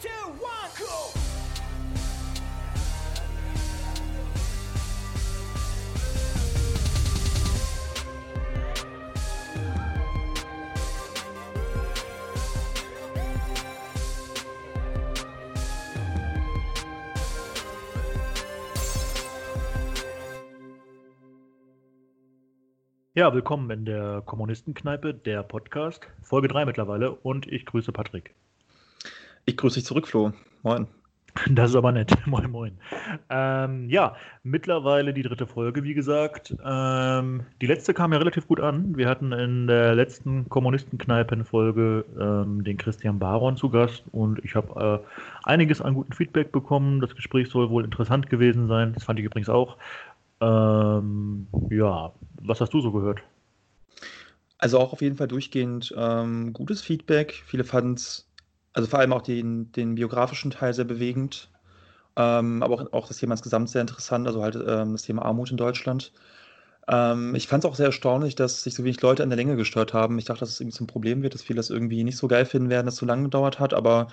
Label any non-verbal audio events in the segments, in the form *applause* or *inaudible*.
Two, one, cool. Ja, willkommen in der Kommunistenkneipe, der Podcast, Folge 3 mittlerweile und ich grüße Patrick. Ich grüße dich zurück, Flo. Moin. Das ist aber nett. *laughs* Moin, moin. Ähm, ja, mittlerweile die dritte Folge, wie gesagt. Ähm, die letzte kam ja relativ gut an. Wir hatten in der letzten Kommunistenkneipen-Folge ähm, den Christian Baron zu Gast und ich habe äh, einiges an gutem Feedback bekommen. Das Gespräch soll wohl interessant gewesen sein. Das fand ich übrigens auch. Ähm, ja, was hast du so gehört? Also auch auf jeden Fall durchgehend ähm, gutes Feedback. Viele fanden es, also vor allem auch den, den biografischen Teil sehr bewegend. Ähm, aber auch, auch das Thema insgesamt sehr interessant, also halt ähm, das Thema Armut in Deutschland. Ähm, ich fand es auch sehr erstaunlich, dass sich so wenig Leute an der Länge gestört haben. Ich dachte, dass es irgendwie zum Problem wird, dass viele das irgendwie nicht so geil finden werden, dass es so lange gedauert hat, aber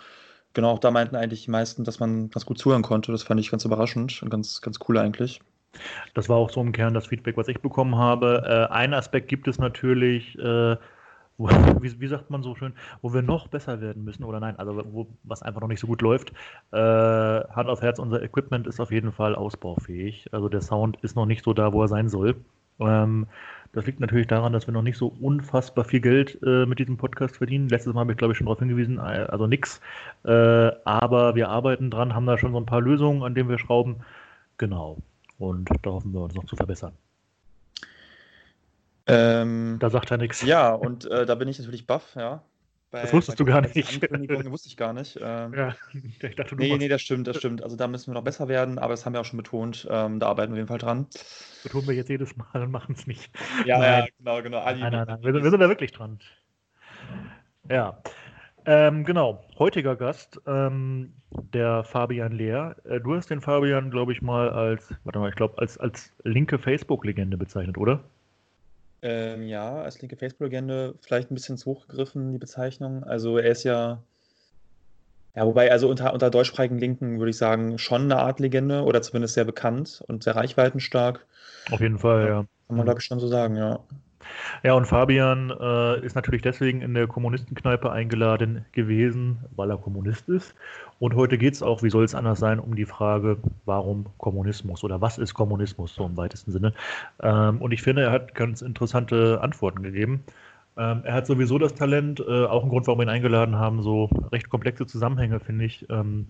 genau, auch da meinten eigentlich die meisten, dass man ganz gut zuhören konnte. Das fand ich ganz überraschend und ganz, ganz cool eigentlich. Das war auch so im Kern das Feedback, was ich bekommen habe. Äh, ein Aspekt gibt es natürlich, äh, wo, *laughs* wie, wie, sagt man so schön, wo wir noch besser werden müssen oder nein, also wo, was einfach noch nicht so gut läuft. Äh, Hand auf Herz, unser Equipment ist auf jeden Fall ausbaufähig. Also der Sound ist noch nicht so da, wo er sein soll. Ähm, das liegt natürlich daran, dass wir noch nicht so unfassbar viel Geld äh, mit diesem Podcast verdienen. Letztes Mal habe ich, glaube ich, schon darauf hingewiesen, äh, also nix. Äh, aber wir arbeiten dran, haben da schon so ein paar Lösungen, an denen wir schrauben. Genau. Und da hoffen wir uns noch zu verbessern. Ähm, da sagt er nichts. Ja, und äh, da bin ich natürlich baff, ja. Bei, das wusstest du gar nicht. wusste ich gar nicht. Ähm, ja, *laughs* ich dachte, nee, nee, das stimmt, das stimmt. Also da müssen wir noch besser werden, aber das haben wir auch schon betont. Ähm, da arbeiten wir auf jeden Fall dran. Betonen wir jetzt jedes Mal und machen es nicht. Ja, nein. ja, genau, genau. nein, nein, nein. Wir, wir, sind da wirklich dran. Ja. Ähm, genau, heutiger Gast, ähm, der Fabian Lehr. Äh, du hast den Fabian, glaube ich, mal als, warte mal, ich glaube, als, als linke Facebook-Legende bezeichnet, oder? Ähm, ja, als linke Facebook-Legende vielleicht ein bisschen zu hoch gegriffen, die Bezeichnung. Also er ist ja, ja, wobei, also unter, unter deutschsprachigen Linken würde ich sagen, schon eine Art Legende oder zumindest sehr bekannt und sehr reichweitenstark. Auf jeden Fall, ja. Kann man, glaube ich, schon so sagen, ja. Ja, und Fabian äh, ist natürlich deswegen in der Kommunistenkneipe eingeladen gewesen, weil er Kommunist ist. Und heute geht es auch, wie soll es anders sein, um die Frage, warum Kommunismus oder was ist Kommunismus so im weitesten Sinne. Ähm, und ich finde, er hat ganz interessante Antworten gegeben. Ähm, er hat sowieso das Talent, äh, auch ein Grund, warum wir ihn eingeladen haben, so recht komplexe Zusammenhänge, finde ich, ähm,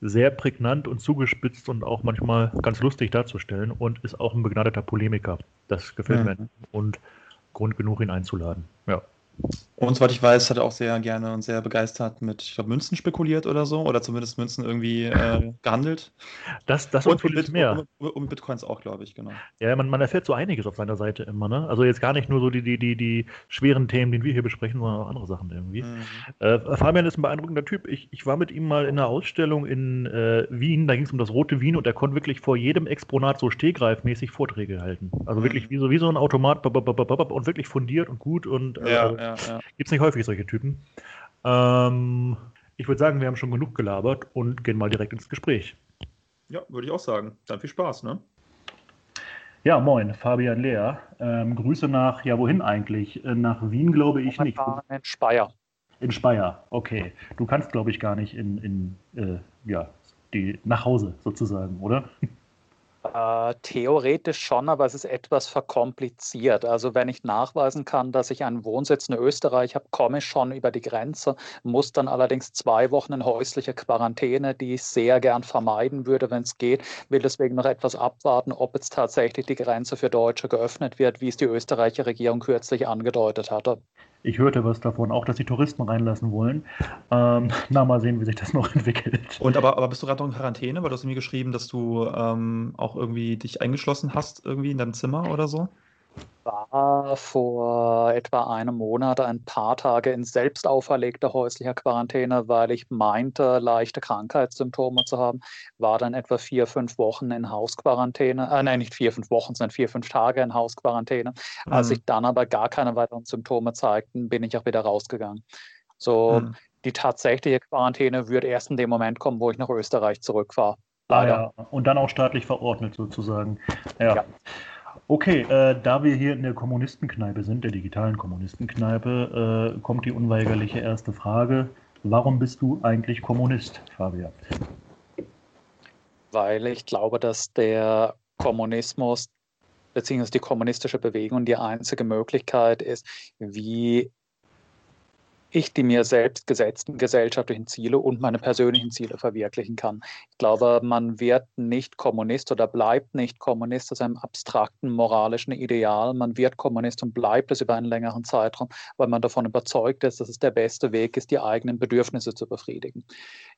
sehr prägnant und zugespitzt und auch manchmal ganz lustig darzustellen und ist auch ein begnadeter Polemiker. Das gefällt mhm. mir. Und Grund genug, ihn einzuladen. Ja. Und soweit ich weiß, hat er auch sehr gerne und sehr begeistert mit, ich glaube, Münzen spekuliert oder so, oder zumindest Münzen irgendwie äh, *laughs* gehandelt. Das, das und, und Bit mehr. Und, und, Bitcoins auch, glaube ich, genau. Ja, man, man erfährt so einiges auf seiner Seite immer, ne? Also jetzt gar nicht nur so die, die, die, die schweren Themen, die wir hier besprechen, sondern auch andere Sachen irgendwie. Mhm. Äh, Fabian ist ein beeindruckender Typ. Ich, ich war mit ihm mal in einer Ausstellung in äh, Wien, da ging es um das rote Wien und er konnte wirklich vor jedem Exponat so stehgreifmäßig Vorträge halten. Also mhm. wirklich wie so, wie so ein Automat und wirklich fundiert und gut und äh, ja, also, ja, ja. gibt es nicht häufig solche Typen. Ähm, ich würde sagen, wir haben schon genug gelabert und gehen mal direkt ins Gespräch. Ja, würde ich auch sagen. Dann viel Spaß, ne? Ja, moin, Fabian Lehr. Ähm, Grüße nach, ja, wohin eigentlich? Äh, nach Wien, glaube ich nicht. In Speyer. In Speyer, okay. Du kannst, glaube ich, gar nicht in, in äh, ja, die, nach Hause sozusagen, oder? Äh, theoretisch schon, aber es ist etwas verkompliziert. Also wenn ich nachweisen kann, dass ich einen Wohnsitz in Österreich habe, komme ich schon über die Grenze, muss dann allerdings zwei Wochen in häusliche Quarantäne, die ich sehr gern vermeiden würde, wenn es geht, will deswegen noch etwas abwarten, ob jetzt tatsächlich die Grenze für Deutsche geöffnet wird, wie es die österreichische Regierung kürzlich angedeutet hatte. Ich hörte was davon, auch dass die Touristen reinlassen wollen. Ähm, na, mal sehen, wie sich das *laughs* noch entwickelt. Und aber, aber bist du gerade noch in Quarantäne? Weil du hast mir geschrieben, dass du ähm, auch irgendwie dich eingeschlossen hast, irgendwie in deinem Zimmer oder so? War vor etwa einem Monat ein paar Tage in selbst auferlegter häuslicher Quarantäne, weil ich meinte, leichte Krankheitssymptome zu haben. War dann etwa vier, fünf Wochen in Hausquarantäne. Äh, nein, nicht vier, fünf Wochen, sondern vier, fünf Tage in Hausquarantäne. Mhm. Als sich dann aber gar keine weiteren Symptome zeigten, bin ich auch wieder rausgegangen. So, mhm. die tatsächliche Quarantäne würde erst in dem Moment kommen, wo ich nach Österreich zurückfahre. Ah, ja. Und dann auch staatlich verordnet sozusagen. Ja. ja. Okay, äh, da wir hier in der Kommunistenkneipe sind, der digitalen Kommunistenkneipe, äh, kommt die unweigerliche erste Frage. Warum bist du eigentlich Kommunist, Fabian? Weil ich glaube, dass der Kommunismus bzw. die kommunistische Bewegung die einzige Möglichkeit ist, wie ich die mir selbst gesetzten gesellschaftlichen Ziele und meine persönlichen Ziele verwirklichen kann. Ich glaube, man wird nicht Kommunist oder bleibt nicht Kommunist aus einem abstrakten moralischen Ideal. Man wird Kommunist und bleibt es über einen längeren Zeitraum, weil man davon überzeugt ist, dass es der beste Weg ist, die eigenen Bedürfnisse zu befriedigen.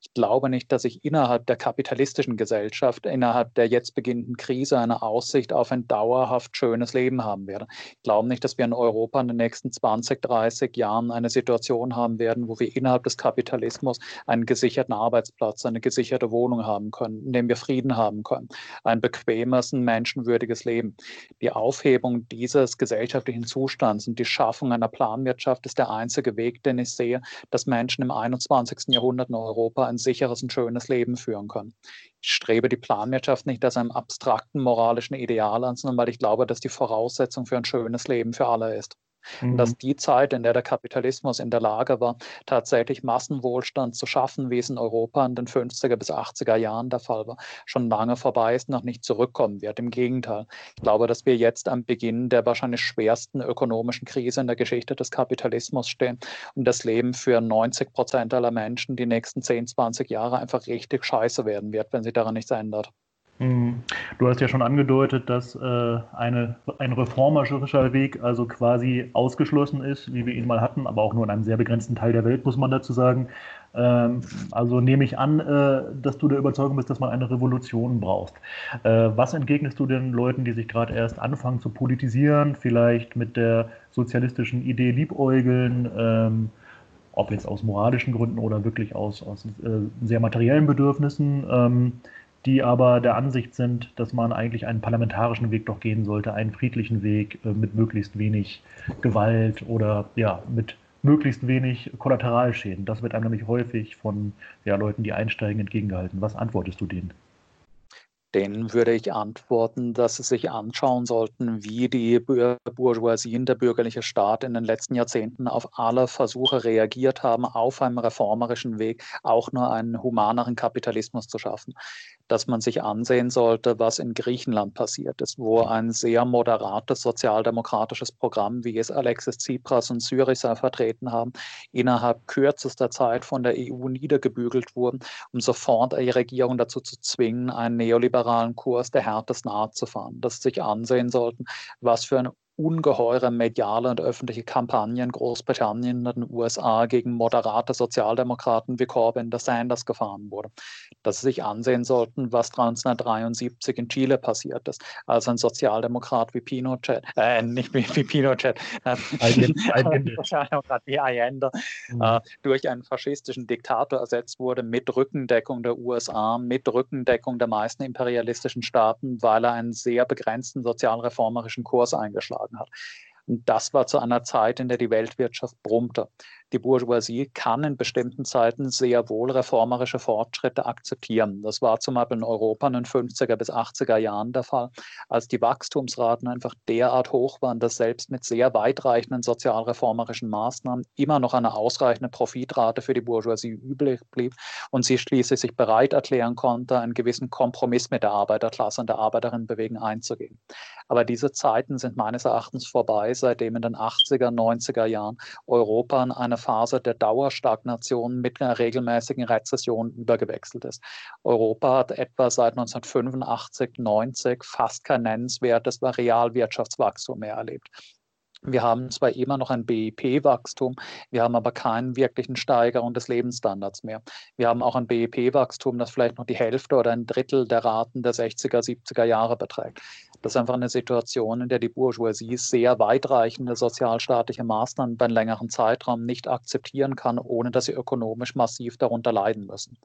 Ich glaube nicht, dass ich innerhalb der kapitalistischen Gesellschaft, innerhalb der jetzt beginnenden Krise eine Aussicht auf ein dauerhaft schönes Leben haben werde. Ich glaube nicht, dass wir in Europa in den nächsten 20, 30 Jahren eine Situation haben werden, wo wir innerhalb des Kapitalismus einen gesicherten Arbeitsplatz, eine gesicherte Wohnung haben können, in dem wir Frieden haben können, ein bequemes, ein menschenwürdiges Leben. Die Aufhebung dieses gesellschaftlichen Zustands und die Schaffung einer Planwirtschaft ist der einzige Weg, den ich sehe, dass Menschen im 21. Jahrhundert in Europa ein sicheres und schönes Leben führen können. Ich strebe die Planwirtschaft nicht als einem abstrakten moralischen Ideal an, sondern weil ich glaube, dass die Voraussetzung für ein schönes Leben für alle ist. Mhm. Dass die Zeit, in der der Kapitalismus in der Lage war, tatsächlich Massenwohlstand zu schaffen, wie es in Europa in den 50er bis 80er Jahren der Fall war, schon lange vorbei ist, noch nicht zurückkommen wird. Im Gegenteil. Ich glaube, dass wir jetzt am Beginn der wahrscheinlich schwersten ökonomischen Krise in der Geschichte des Kapitalismus stehen und das Leben für 90 Prozent aller Menschen die nächsten 10, 20 Jahre einfach richtig scheiße werden wird, wenn sich daran nichts ändert. Mhm. Du hast ja schon angedeutet, dass äh, eine, ein reformerischer Weg also quasi ausgeschlossen ist, wie wir ihn mal hatten, aber auch nur in einem sehr begrenzten Teil der Welt, muss man dazu sagen. Ähm, also nehme ich an, äh, dass du der Überzeugung bist, dass man eine Revolution brauchst. Äh, was entgegnest du den Leuten, die sich gerade erst anfangen zu politisieren, vielleicht mit der sozialistischen Idee liebäugeln? Ähm, ob jetzt aus moralischen Gründen oder wirklich aus, aus äh, sehr materiellen Bedürfnissen. Ähm, die aber der Ansicht sind, dass man eigentlich einen parlamentarischen Weg doch gehen sollte, einen friedlichen Weg äh, mit möglichst wenig Gewalt oder ja, mit möglichst wenig Kollateralschäden. Das wird einem nämlich häufig von ja, Leuten, die einsteigen, entgegengehalten. Was antwortest du denen? Denen würde ich antworten, dass sie sich anschauen sollten, wie die Bourgeoisie und der bürgerliche Staat in den letzten Jahrzehnten auf alle Versuche reagiert haben, auf einem reformerischen Weg auch nur einen humaneren Kapitalismus zu schaffen. Dass man sich ansehen sollte, was in Griechenland passiert ist, wo ein sehr moderates sozialdemokratisches Programm, wie es Alexis Tsipras und Syriza vertreten haben, innerhalb kürzester Zeit von der EU niedergebügelt wurden, um sofort die Regierung dazu zu zwingen, einen neoliberalen neoliberalen Kurs der härtesten Art zu fahren, dass sie sich ansehen sollten, was für eine ungeheure mediale und öffentliche Kampagne in Großbritannien und den USA gegen moderate Sozialdemokraten wie Corbyn der Sanders gefahren wurde. Dass sie sich ansehen sollten, was 1973 in Chile passiert ist, als ein Sozialdemokrat wie Pinochet, äh, nicht wie, wie Pinochet, *laughs* Sozialdemokrat wie Allende, mhm. äh, durch einen faschistischen Diktator ersetzt wurde mit Rückendeckung der USA, mit Rückendeckung der meisten imperialistischen Staaten, weil er einen sehr begrenzten sozialreformerischen Kurs eingeschlagen hat. Und das war zu einer Zeit, in der die Weltwirtschaft brummte die Bourgeoisie kann in bestimmten Zeiten sehr wohl reformerische Fortschritte akzeptieren. Das war zum Beispiel in Europa in den 50er bis 80er Jahren der Fall, als die Wachstumsraten einfach derart hoch waren, dass selbst mit sehr weitreichenden sozialreformerischen Maßnahmen immer noch eine ausreichende Profitrate für die Bourgeoisie übrig blieb und sie schließlich sich bereit erklären konnte, einen gewissen Kompromiss mit der Arbeiterklasse und der Arbeiterinnenbewegung einzugehen. Aber diese Zeiten sind meines Erachtens vorbei, seitdem in den 80er, 90er Jahren Europa in eine Phase der Dauerstagnation mit einer regelmäßigen Rezession übergewechselt ist. Europa hat etwa seit 1985, 90 fast kein nennenswertes Realwirtschaftswachstum mehr erlebt. Wir haben zwar immer noch ein BIP-Wachstum, wir haben aber keinen wirklichen Steigerung des Lebensstandards mehr. Wir haben auch ein BIP-Wachstum, das vielleicht noch die Hälfte oder ein Drittel der Raten der 60er, 70er Jahre beträgt. Das ist einfach eine Situation, in der die Bourgeoisie sehr weitreichende sozialstaatliche Maßnahmen über einen längeren Zeitraum nicht akzeptieren kann, ohne dass sie ökonomisch massiv darunter leiden müssen.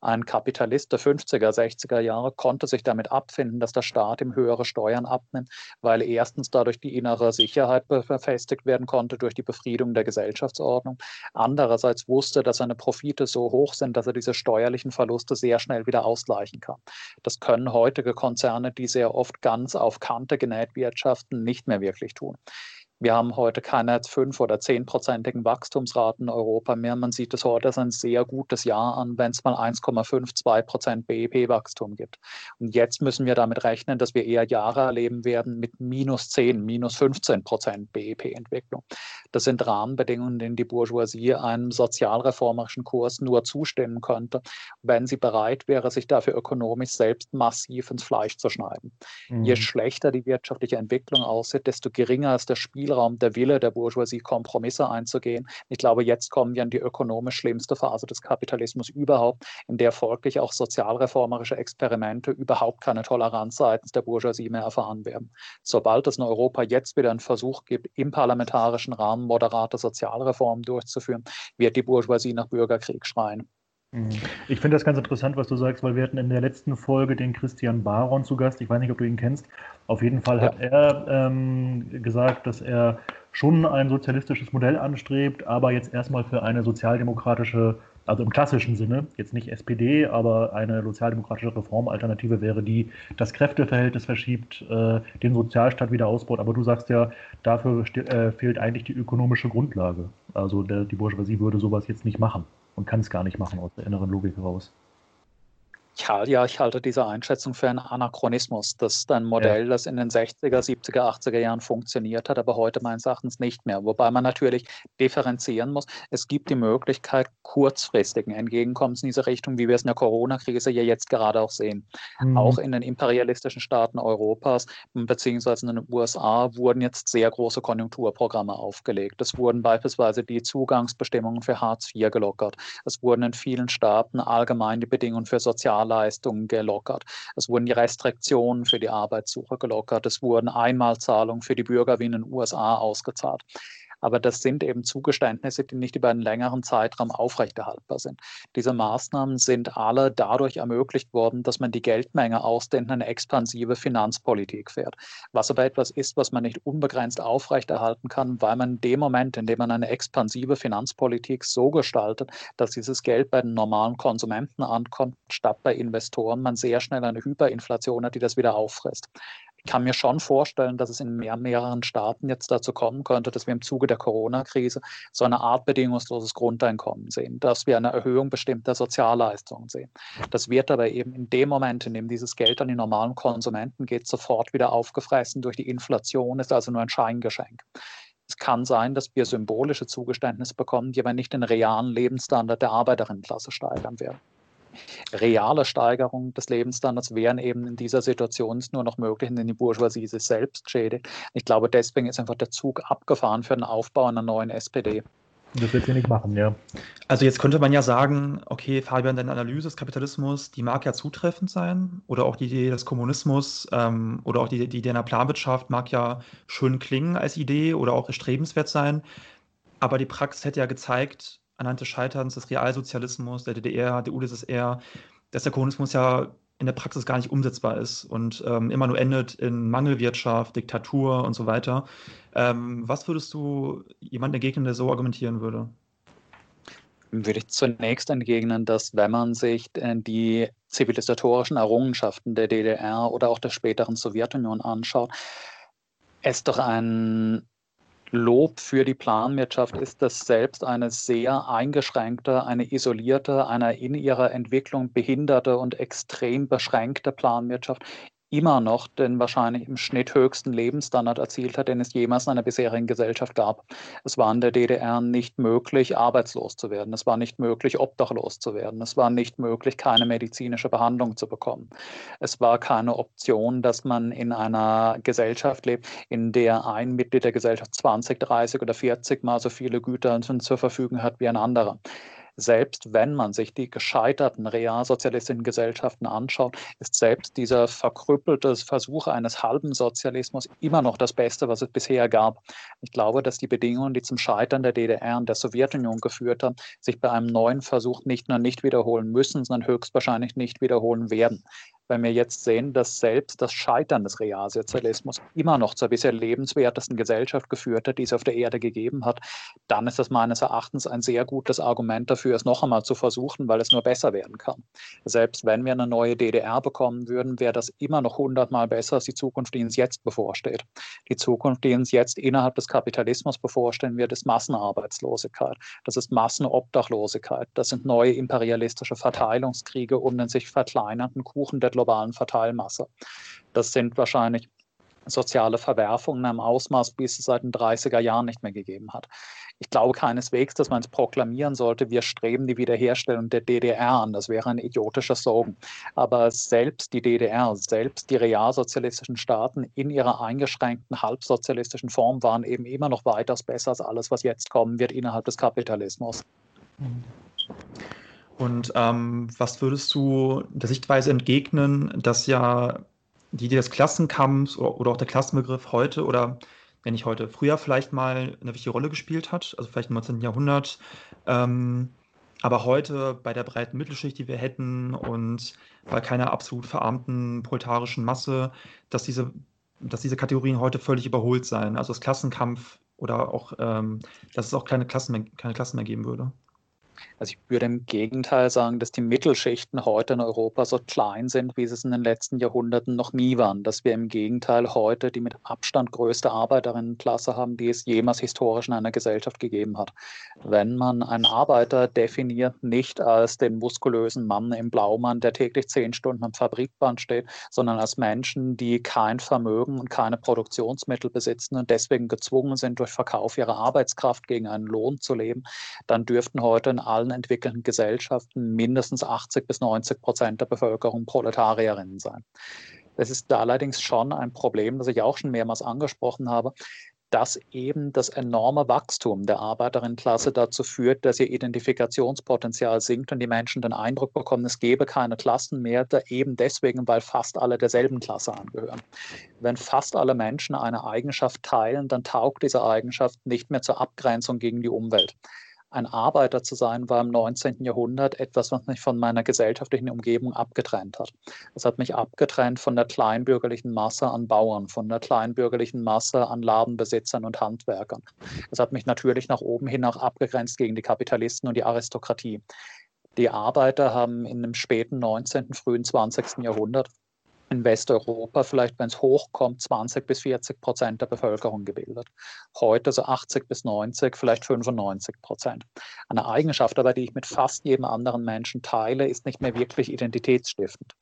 Ein Kapitalist der 50er, 60er Jahre konnte sich damit abfinden, dass der Staat ihm höhere Steuern abnimmt, weil erstens dadurch die innere Sicherheit befestigt werden konnte durch die Befriedung der Gesellschaftsordnung. Andererseits wusste, dass seine Profite so hoch sind, dass er diese steuerlichen Verluste sehr schnell wieder ausgleichen kann. Das können heutige Konzerne, die sehr oft ganz auf Kante genäht wirtschaften, nicht mehr wirklich tun. Wir haben heute keine 5- oder 10-prozentigen Wachstumsraten in Europa mehr. Man sieht es heute als ein sehr gutes Jahr an, wenn es mal 1,52 Prozent BIP-Wachstum gibt. Und jetzt müssen wir damit rechnen, dass wir eher Jahre erleben werden mit minus 10, minus 15 Prozent BIP-Entwicklung. Das sind Rahmenbedingungen, denen die Bourgeoisie einem sozialreformerischen Kurs nur zustimmen könnte, wenn sie bereit wäre, sich dafür ökonomisch selbst massiv ins Fleisch zu schneiden. Mhm. Je schlechter die wirtschaftliche Entwicklung aussieht, desto geringer ist der Spiel Spielraum, der Wille der Bourgeoisie, Kompromisse einzugehen. Ich glaube, jetzt kommen wir in die ökonomisch schlimmste Phase des Kapitalismus überhaupt, in der folglich auch sozialreformerische Experimente überhaupt keine Toleranz seitens der Bourgeoisie mehr erfahren werden. Sobald es in Europa jetzt wieder einen Versuch gibt, im parlamentarischen Rahmen moderate Sozialreformen durchzuführen, wird die Bourgeoisie nach Bürgerkrieg schreien. Mhm. Ich finde das ganz interessant, was du sagst, weil wir hatten in der letzten Folge den Christian Baron zu Gast. Ich weiß nicht, ob du ihn kennst. Auf jeden Fall hat ja. er ähm, gesagt, dass er schon ein sozialistisches Modell anstrebt, aber jetzt erstmal für eine sozialdemokratische, also im klassischen Sinne, jetzt nicht SPD, aber eine sozialdemokratische Reformalternative wäre, die das Kräfteverhältnis verschiebt, äh, den Sozialstaat wieder ausbaut. Aber du sagst ja, dafür äh, fehlt eigentlich die ökonomische Grundlage. Also der, die Bourgeoisie würde sowas jetzt nicht machen und kann es gar nicht machen aus der inneren Logik heraus. Ich halte, ja, ich halte diese Einschätzung für einen Anachronismus. Das ist ein Modell, ja. das in den 60er, 70er, 80er Jahren funktioniert hat, aber heute meines Erachtens nicht mehr. Wobei man natürlich differenzieren muss. Es gibt die Möglichkeit kurzfristigen Entgegenkommens in diese Richtung, wie wir es in der Corona-Krise ja jetzt gerade auch sehen. Mhm. Auch in den imperialistischen Staaten Europas beziehungsweise in den USA wurden jetzt sehr große Konjunkturprogramme aufgelegt. Es wurden beispielsweise die Zugangsbestimmungen für Hartz IV gelockert. Es wurden in vielen Staaten allgemein die Bedingungen für soziale Sozialleistungen gelockert. Es wurden die Restriktionen für die Arbeitssuche gelockert. Es wurden Einmalzahlungen für die Bürger wie in den USA ausgezahlt. Aber das sind eben Zugeständnisse, die nicht über einen längeren Zeitraum aufrechterhaltbar sind. Diese Maßnahmen sind alle dadurch ermöglicht worden, dass man die Geldmenge ausdehnt, eine expansive Finanzpolitik fährt. Was aber etwas ist, was man nicht unbegrenzt aufrechterhalten kann, weil man in dem Moment, in dem man eine expansive Finanzpolitik so gestaltet, dass dieses Geld bei den normalen Konsumenten ankommt, statt bei Investoren, man sehr schnell eine Hyperinflation hat, die das wieder auffrisst kann mir schon vorstellen, dass es in mehr, mehreren Staaten jetzt dazu kommen könnte, dass wir im Zuge der Corona-Krise so eine Art bedingungsloses Grundeinkommen sehen, dass wir eine Erhöhung bestimmter Sozialleistungen sehen. Das wird aber eben in dem Moment, in dem dieses Geld an die normalen Konsumenten geht, sofort wieder aufgefressen durch die Inflation, ist also nur ein Scheingeschenk. Es kann sein, dass wir symbolische Zugeständnisse bekommen, die aber nicht den realen Lebensstandard der Arbeiterinnenklasse steigern werden reale Steigerung des Lebensstandards wären eben in dieser Situation nur noch möglich, wenn die Bourgeoisie sich selbst schädigt. Ich glaube, deswegen ist einfach der Zug abgefahren für den Aufbau einer neuen SPD. Das wird sie nicht machen, ja. Also jetzt könnte man ja sagen, okay, Fabian, deine Analyse des Kapitalismus, die mag ja zutreffend sein oder auch die Idee des Kommunismus ähm, oder auch die, die Idee einer Planwirtschaft mag ja schön klingen als Idee oder auch erstrebenswert sein. Aber die Praxis hätte ja gezeigt, anhand des Scheiterns des Realsozialismus, der DDR, der UdSSR, dass der Kommunismus ja in der Praxis gar nicht umsetzbar ist und ähm, immer nur endet in Mangelwirtschaft, Diktatur und so weiter. Ähm, was würdest du jemandem entgegnen, der so argumentieren würde? Würde ich zunächst entgegnen, dass wenn man sich die zivilisatorischen Errungenschaften der DDR oder auch der späteren Sowjetunion anschaut, es doch ein Lob für die Planwirtschaft ist, dass selbst eine sehr eingeschränkte, eine isolierte, eine in ihrer Entwicklung behinderte und extrem beschränkte Planwirtschaft immer noch den wahrscheinlich im Schnitt höchsten Lebensstandard erzielt hat, den es jemals in einer bisherigen Gesellschaft gab. Es war in der DDR nicht möglich, arbeitslos zu werden. Es war nicht möglich, obdachlos zu werden. Es war nicht möglich, keine medizinische Behandlung zu bekommen. Es war keine Option, dass man in einer Gesellschaft lebt, in der ein Mitglied der Gesellschaft 20, 30 oder 40 mal so viele Güter zur Verfügung hat wie ein anderer Selbst wenn man sich die gescheiterten realsozialistischen Gesellschaften anschaut, ist selbst dieser verkrüppelte Versuch eines halben Sozialismus immer noch das Beste, was es bisher gab. Ich glaube, dass die Bedingungen, die zum Scheitern der DDR und der Sowjetunion geführt haben, sich bei einem neuen Versuch nicht nur nicht wiederholen müssen, sondern höchstwahrscheinlich nicht wiederholen werden wenn wir jetzt sehen, dass selbst das Scheitern des Realsozialismus immer noch zur bisher lebenswertesten Gesellschaft geführt hat, die es auf der Erde gegeben hat, dann ist das meines Erachtens ein sehr gutes Argument dafür, es noch einmal zu versuchen, weil es nur besser werden kann. Selbst wenn wir eine neue DDR bekommen würden, wäre das immer noch hundertmal besser als die Zukunft, die uns jetzt bevorsteht. Die Zukunft, die uns jetzt innerhalb des Kapitalismus bevorstehen wird, ist Massenarbeitslosigkeit, das ist Massenobdachlosigkeit, das sind neue imperialistische Verteilungskriege um den sich verkleinernden Kuchen der globalen Verteilmasse. Das sind wahrscheinlich soziale Verwerfungen einem Ausmaß, wie es seit den 30er Jahren nicht mehr gegeben hat. Ich glaube keineswegs, dass man es proklamieren sollte, wir streben die Wiederherstellung der DDR an. Das wäre ein idiotischer Slogan. Aber selbst die DDR, selbst die realsozialistischen Staaten in ihrer eingeschränkten halbsozialistischen Form waren eben immer noch weitaus besser als alles, was jetzt kommen wird innerhalb des Kapitalismus. Mhm. Und ähm, was würdest du der Sichtweise entgegnen, dass ja die Idee des Klassenkampfs oder, oder auch der Klassenbegriff heute oder wenn nicht heute, früher vielleicht mal eine wichtige Rolle gespielt hat, also vielleicht im 19. Jahrhundert, ähm, aber heute bei der breiten Mittelschicht, die wir hätten und bei keiner absolut verarmten proletarischen Masse, dass diese, dass diese Kategorien heute völlig überholt seien. Also das Klassenkampf oder auch, ähm, dass es auch keine Klassen, mehr, keine Klassen mehr geben würde. Also ich würde im Gegenteil sagen, dass die Mittelschichten heute in Europa so klein sind, wie sie es in den letzten Jahrhunderten noch nie waren. Dass wir im Gegenteil heute die mit Abstand größte Arbeiterinnenklasse haben, die es jemals historisch in einer Gesellschaft gegeben hat. Wenn man einen Arbeiter definiert, nicht als den muskulösen Mann im Blaumann, der täglich zehn Stunden am Fabrikband steht, sondern als Menschen, die kein Vermögen und keine Produktionsmittel besitzen und deswegen gezwungen sind, durch Verkauf ihrer Arbeitskraft gegen einen Lohn zu leben, dann dürften heute in allen entwickelten Gesellschaften mindestens 80 bis 90 Prozent der Bevölkerung Proletarierinnen sein. Das ist allerdings schon ein Problem, das ich auch schon mehrmals angesprochen habe, dass eben das enorme Wachstum der Arbeiterinnenklasse dazu führt, dass ihr Identifikationspotenzial sinkt und die Menschen den Eindruck bekommen, es gäbe keine Klassen mehr, eben deswegen, weil fast alle derselben Klasse angehören. Wenn fast alle Menschen eine Eigenschaft teilen, dann taugt diese Eigenschaft nicht mehr zur Abgrenzung gegen die Umwelt ein Arbeiter zu sein, war im 19. Jahrhundert etwas, was mich von meiner gesellschaftlichen Umgebung abgetrennt hat. Es hat mich abgetrennt von der kleinbürgerlichen Masse an Bauern, von der kleinbürgerlichen Masse an Ladenbesitzern und Handwerkern. Es hat mich natürlich nach oben hin auch abgegrenzt gegen die Kapitalisten und die Aristokratie. Die Arbeiter haben in dem späten 19., frühen 20. Jahrhundert in Westeuropa vielleicht, wenn es hochkommt, 20 bis 40 Prozent der Bevölkerung gebildet. Heute so 80 bis 90, vielleicht 95 Prozent. Eine Eigenschaft aber, die ich mit fast jedem anderen Menschen teile, ist nicht mehr wirklich identitätsstiftend.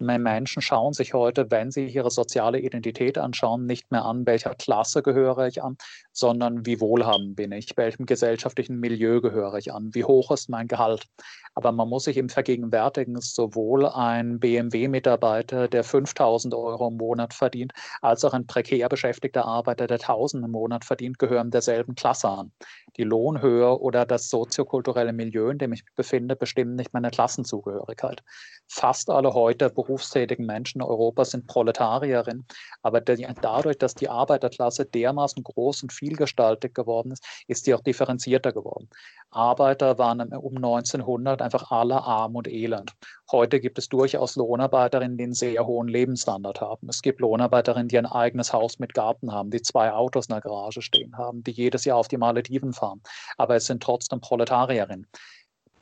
Menschen schauen sich heute, wenn sie ihre soziale Identität anschauen, nicht mehr an, welcher Klasse gehöre ich an, sondern wie wohlhabend bin ich, welchem gesellschaftlichen Milieu gehöre ich an, wie hoch ist mein Gehalt. Aber man muss sich eben vergegenwärtigen, sowohl ein BMW-Mitarbeiter, der 5000 Euro im Monat verdient, als auch ein prekär beschäftigter Arbeiter, der 1000 im Monat verdient, gehören derselben Klasse an. Die Lohnhöhe oder das soziokulturelle Milieu, in dem ich mich befinde, bestimmen nicht meine Klassenzugehörigkeit. Fast alle heute berufstätigen Menschen in Europa sind Proletarierinnen, aber dadurch, dass die Arbeiterklasse dermaßen groß und vielgestaltig geworden ist, ist sie auch differenzierter geworden. Arbeiter waren um 1900 einfach alle arm und elend. Heute gibt es durchaus Lohnarbeiterinnen, die einen sehr hohen Lebensstandard haben. Es gibt Lohnarbeiterinnen, die ein eigenes Haus mit Garten haben, die zwei Autos in der Garage stehen haben, die jedes Jahr auf die Malediven fahren. Aber es sind trotzdem Proletarierinnen.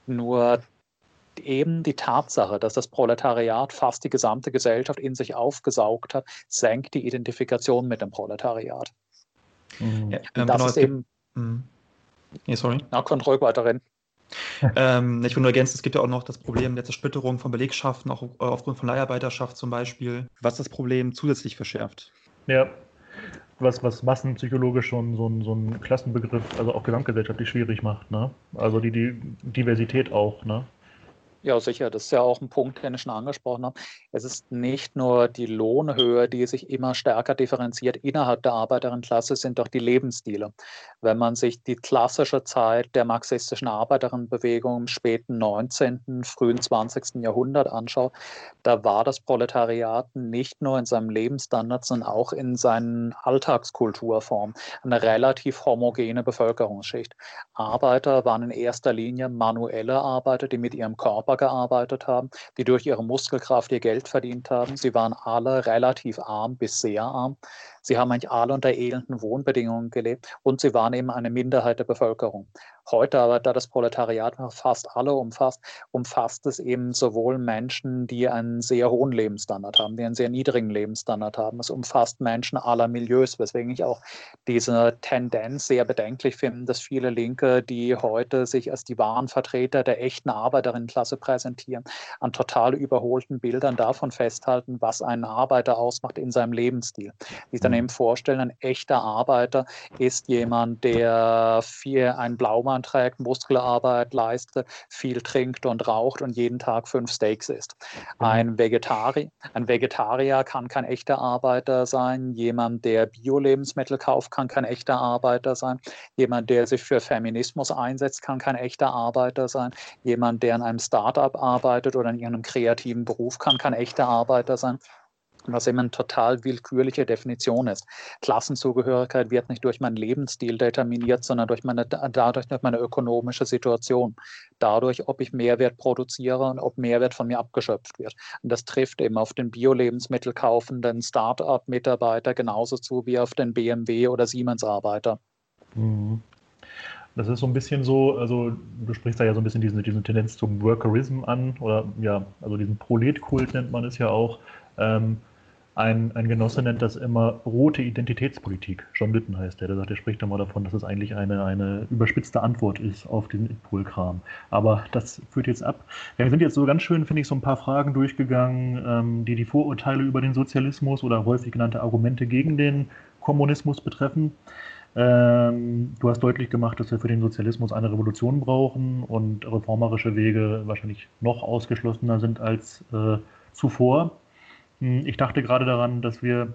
Nur eben die Tatsache, dass das Proletariat fast die gesamte Gesellschaft in sich aufgesaugt hat, senkt die Identifikation mit dem Proletariat. Mhm. Ja, ähm, das genau, ist eben. Mhm. Nee, sorry. Na, kommt ruhig weiter rein. *laughs* ähm, ich will nur ergänzen, es gibt ja auch noch das Problem der Zersplitterung von Belegschaften, auch äh, aufgrund von Leiharbeiterschaft zum Beispiel, was das Problem zusätzlich verschärft. Ja, was, was massenpsychologisch schon so ein, so ein Klassenbegriff, also auch gesamtgesellschaftlich schwierig macht. Ne? Also die, die Diversität auch. Ne? Ja, sicher. Das ist ja auch ein Punkt, den ich schon angesprochen habe. Es ist nicht nur die Lohnhöhe, die sich immer stärker differenziert innerhalb der Arbeiterinnenklasse, sind doch die Lebensstile. Wenn man sich die klassische Zeit der marxistischen Arbeiterinnenbewegung im späten 19., frühen 20. Jahrhundert anschaut, da war das Proletariat nicht nur in seinem Lebensstandard, sondern auch in seinen Alltagskulturformen eine relativ homogene Bevölkerungsschicht. Arbeiter waren in erster Linie manuelle Arbeiter, die mit ihrem Körper Körper gearbeitet haben, die durch ihre Muskelkraft ihr Geld verdient haben. Sie waren alle relativ arm bis sehr arm. Sie haben eigentlich alle unter elenden Wohnbedingungen gelebt und sie waren eben eine Minderheit der Bevölkerung. Heute aber, da das Proletariat fast alle umfasst, umfasst es eben sowohl Menschen, die einen sehr hohen Lebensstandard haben, die einen sehr niedrigen Lebensstandard haben. Es umfasst Menschen aller Milieus, weswegen ich auch diese Tendenz sehr bedenklich finde, dass viele Linke, die heute sich als die wahren Vertreter der echten Arbeiterinnenklasse präsentieren, an total überholten Bildern davon festhalten, was einen Arbeiter ausmacht in seinem Lebensstil. Die dann Unternehmen vorstellen. Ein echter Arbeiter ist jemand, der viel einen Blaumann trägt, Muskelarbeit leistet, viel trinkt und raucht und jeden Tag fünf Steaks isst. Mhm. Ein, Vegetari ein Vegetarier kann kein echter Arbeiter sein. Jemand, der Bio-Lebensmittel kauft, kann kein echter Arbeiter sein. Jemand, der sich für Feminismus einsetzt, kann kein echter Arbeiter sein. Jemand, der in einem Startup arbeitet oder in einem kreativen Beruf, kann kein echter Arbeiter sein was immer eine total willkürliche Definition ist. Klassenzugehörigkeit wird nicht durch meinen Lebensstil determiniert, sondern durch meine, dadurch durch meine ökonomische Situation. Dadurch, ob ich Mehrwert produziere und ob Mehrwert von mir abgeschöpft wird. Und das trifft eben auf den Bio-Lebensmittel kaufenden Start-up-Mitarbeiter genauso zu wie auf den BMW- oder Siemens-Arbeiter. Mhm. Das ist so ein bisschen so, also du sprichst da ja so ein bisschen diese, diese Tendenz zum Workerism an, oder ja, also diesen Proletkult nennt man es ja auch. Ähm, ein, ein Genosse nennt das immer rote Identitätspolitik. John Lytton heißt der. Der sagt, er spricht immer davon, dass es eigentlich eine, eine überspitzte Antwort ist auf diesen Ipol-Kram. Aber das führt jetzt ab. Wir sind jetzt so ganz schön, finde ich, so ein paar Fragen durchgegangen, ähm, die die Vorurteile über den Sozialismus oder häufig genannte Argumente gegen den Kommunismus betreffen. Ähm, du hast deutlich gemacht, dass wir für den Sozialismus eine Revolution brauchen und reformerische Wege wahrscheinlich noch ausgeschlossener sind als äh, zuvor. Hm, ich dachte gerade daran, dass wir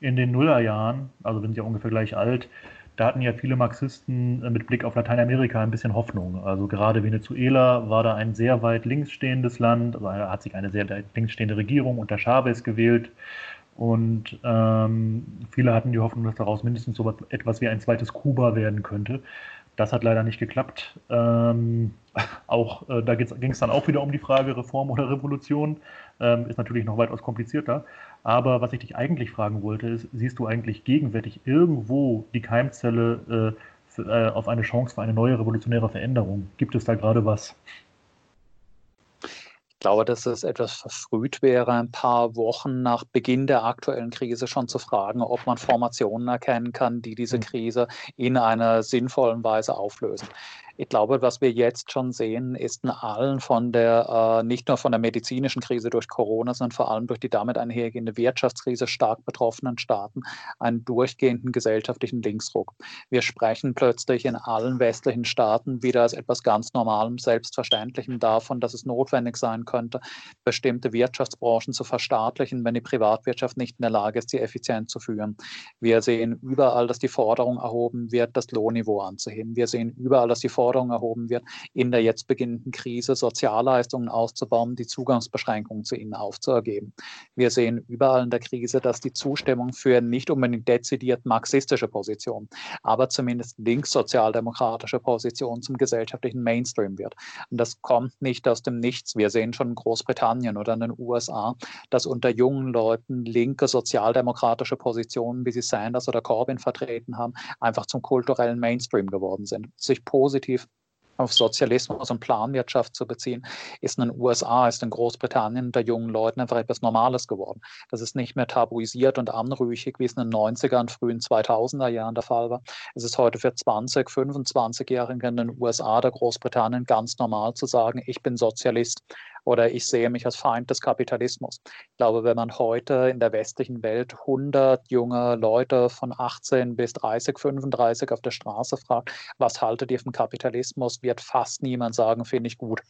in den Nullerjahren, also wir sind ja ungefähr gleich alt, da hatten ja viele Marxisten äh, mit Blick auf Lateinamerika ein bisschen Hoffnung. Also gerade Venezuela war da ein sehr weit links stehendes Land, also hat sich eine sehr links stehende Regierung unter Chavez gewählt. Und ähm, viele hatten die Hoffnung, dass daraus mindestens so etwas wie ein zweites Kuba werden könnte. Das hat leider nicht geklappt. Ähm, *laughs* auch äh, da ging es dann auch wieder um die Frage Reform oder Revolution. Ähm, ist natürlich noch weitaus komplizierter. Aber was ich dich eigentlich fragen wollte, ist, siehst du eigentlich gegenwärtig irgendwo die Keimzelle äh, für, äh, auf eine Chance für eine neue revolutionäre Veränderung? Gibt es da gerade was? Ich glaube, dass es etwas verfrüht wäre, ein paar Wochen nach Beginn der aktuellen Krise schon zu fragen, ob man Formationen erkennen kann, die diese hm. Krise in einer sinnvollen Weise auflösen. Ich glaube, was wir jetzt schon sehen, ist in allen von der, äh, nicht nur von der medizinischen Krise durch Corona, sondern vor allem durch die damit einhergehende Wirtschaftskrise stark betroffenen Staaten einen durchgehenden gesellschaftlichen Linksruck. Wir sprechen plötzlich in allen westlichen Staaten wieder als etwas ganz Normalem, Selbstverständlichem davon, dass es notwendig sein könnte, bestimmte Wirtschaftsbranchen zu verstaatlichen, wenn die Privatwirtschaft nicht in der Lage ist, sie effizient zu führen. Wir sehen überall, dass die Forderung erhoben wird, das Lohnniveau anzuheben. Wir sehen überall, dass die Forderung Forderung erhoben wird, in der jetzt beginnenden Krise Sozialleistungen auszubauen, die Zugangsbeschränkungen zu ihnen aufzuergeben. Wir sehen überall in der Krise, dass die Zustimmung für nicht unbedingt dezidiert marxistische Positionen, aber zumindest linkssozialdemokratische Positionen zum gesellschaftlichen Mainstream wird. Und das kommt nicht aus dem Nichts. Wir sehen schon in Großbritannien oder in den USA, dass unter jungen Leuten linke sozialdemokratische Positionen, wie sie Sanders oder Corbyn vertreten haben, einfach zum kulturellen Mainstream geworden sind, sich positiv auf Sozialismus und Planwirtschaft zu beziehen, ist in den USA, ist in Großbritannien unter jungen Leuten einfach etwas Normales geworden. Das ist nicht mehr tabuisiert und anrüchig, wie es in den 90er und frühen 2000er Jahren der Fall war. Es ist heute für 20, 25-Jährige in den USA oder Großbritannien ganz normal zu sagen, ich bin Sozialist oder ich sehe mich als Feind des Kapitalismus. Ich glaube, wenn man heute in der westlichen Welt 100 junge Leute von 18 bis 30, 35 auf der Straße fragt, was haltet ihr vom Kapitalismus, wird fast niemand sagen, finde ich gut.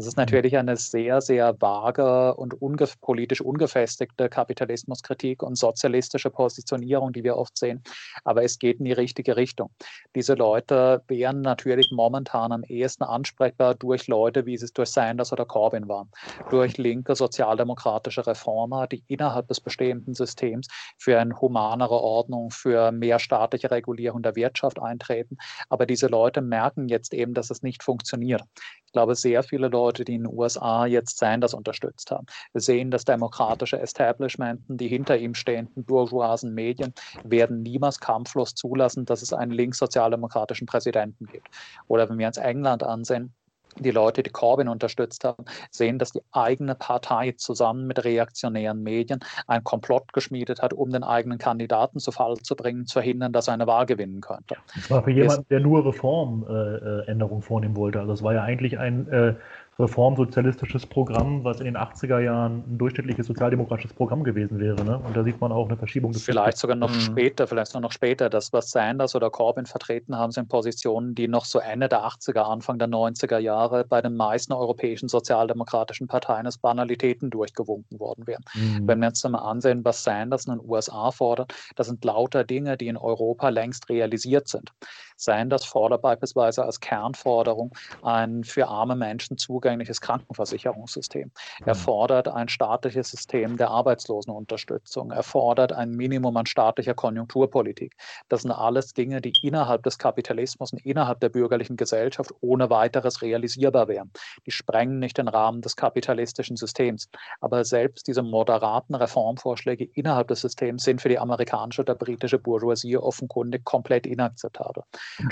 Das ist natürlich eine sehr, sehr vage und unge politisch ungefestigte Kapitalismuskritik und sozialistische Positionierung, die wir oft sehen. Aber es geht in die richtige Richtung. Diese Leute wären natürlich momentan am ehesten ansprechbar durch Leute, wie es durch Sanders oder Corbyn waren, durch linke sozialdemokratische Reformer, die innerhalb des bestehenden Systems für eine humanere Ordnung, für mehr staatliche Regulierung der Wirtschaft eintreten. Aber diese Leute merken jetzt eben, dass es nicht funktioniert. Ich glaube, sehr viele Leute, die in den USA jetzt Sanders unterstützt haben, sehen das demokratische Establishment, die hinter ihm stehenden bourgeoisen Medien, werden niemals kampflos zulassen, dass es einen linkssozialdemokratischen Präsidenten gibt. Oder wenn wir uns England ansehen, die Leute, die Corbyn unterstützt haben, sehen, dass die eigene Partei zusammen mit reaktionären Medien ein Komplott geschmiedet hat, um den eigenen Kandidaten zu Fall zu bringen, zu verhindern, dass er eine Wahl gewinnen könnte. Das war für jemanden, der nur Reformänderungen äh, vornehmen wollte. Also es war ja eigentlich ein äh, reformsozialistisches Programm, was in den 80er Jahren ein durchschnittliches sozialdemokratisches Programm gewesen wäre. Ne? Und da sieht man auch eine Verschiebung des Vielleicht sogar noch mhm. später, vielleicht noch später. Das, was Sanders oder Corbyn vertreten haben, sind Positionen, die noch so Ende der 80er, Anfang der 90er Jahre bei den meisten europäischen sozialdemokratischen Parteien als Banalitäten durchgewunken worden wären. Mhm. Wenn wir uns mal ansehen, was Sanders in den USA fordert, das sind lauter Dinge, die in Europa längst realisiert sind. Sanders fordert beispielsweise als Kernforderung ein für arme Menschen zugängliches Krankenversicherungssystem. Er mhm. fordert ein staatliches System der Arbeitslosenunterstützung. Er fordert ein Minimum an staatlicher Konjunkturpolitik. Das sind alles Dinge, die innerhalb des Kapitalismus und innerhalb der bürgerlichen Gesellschaft ohne weiteres realisierbar wären. Die sprengen nicht den Rahmen des kapitalistischen Systems. Aber selbst diese moderaten Reformvorschläge innerhalb des Systems sind für die amerikanische oder britische Bourgeoisie offenkundig komplett inakzeptabel.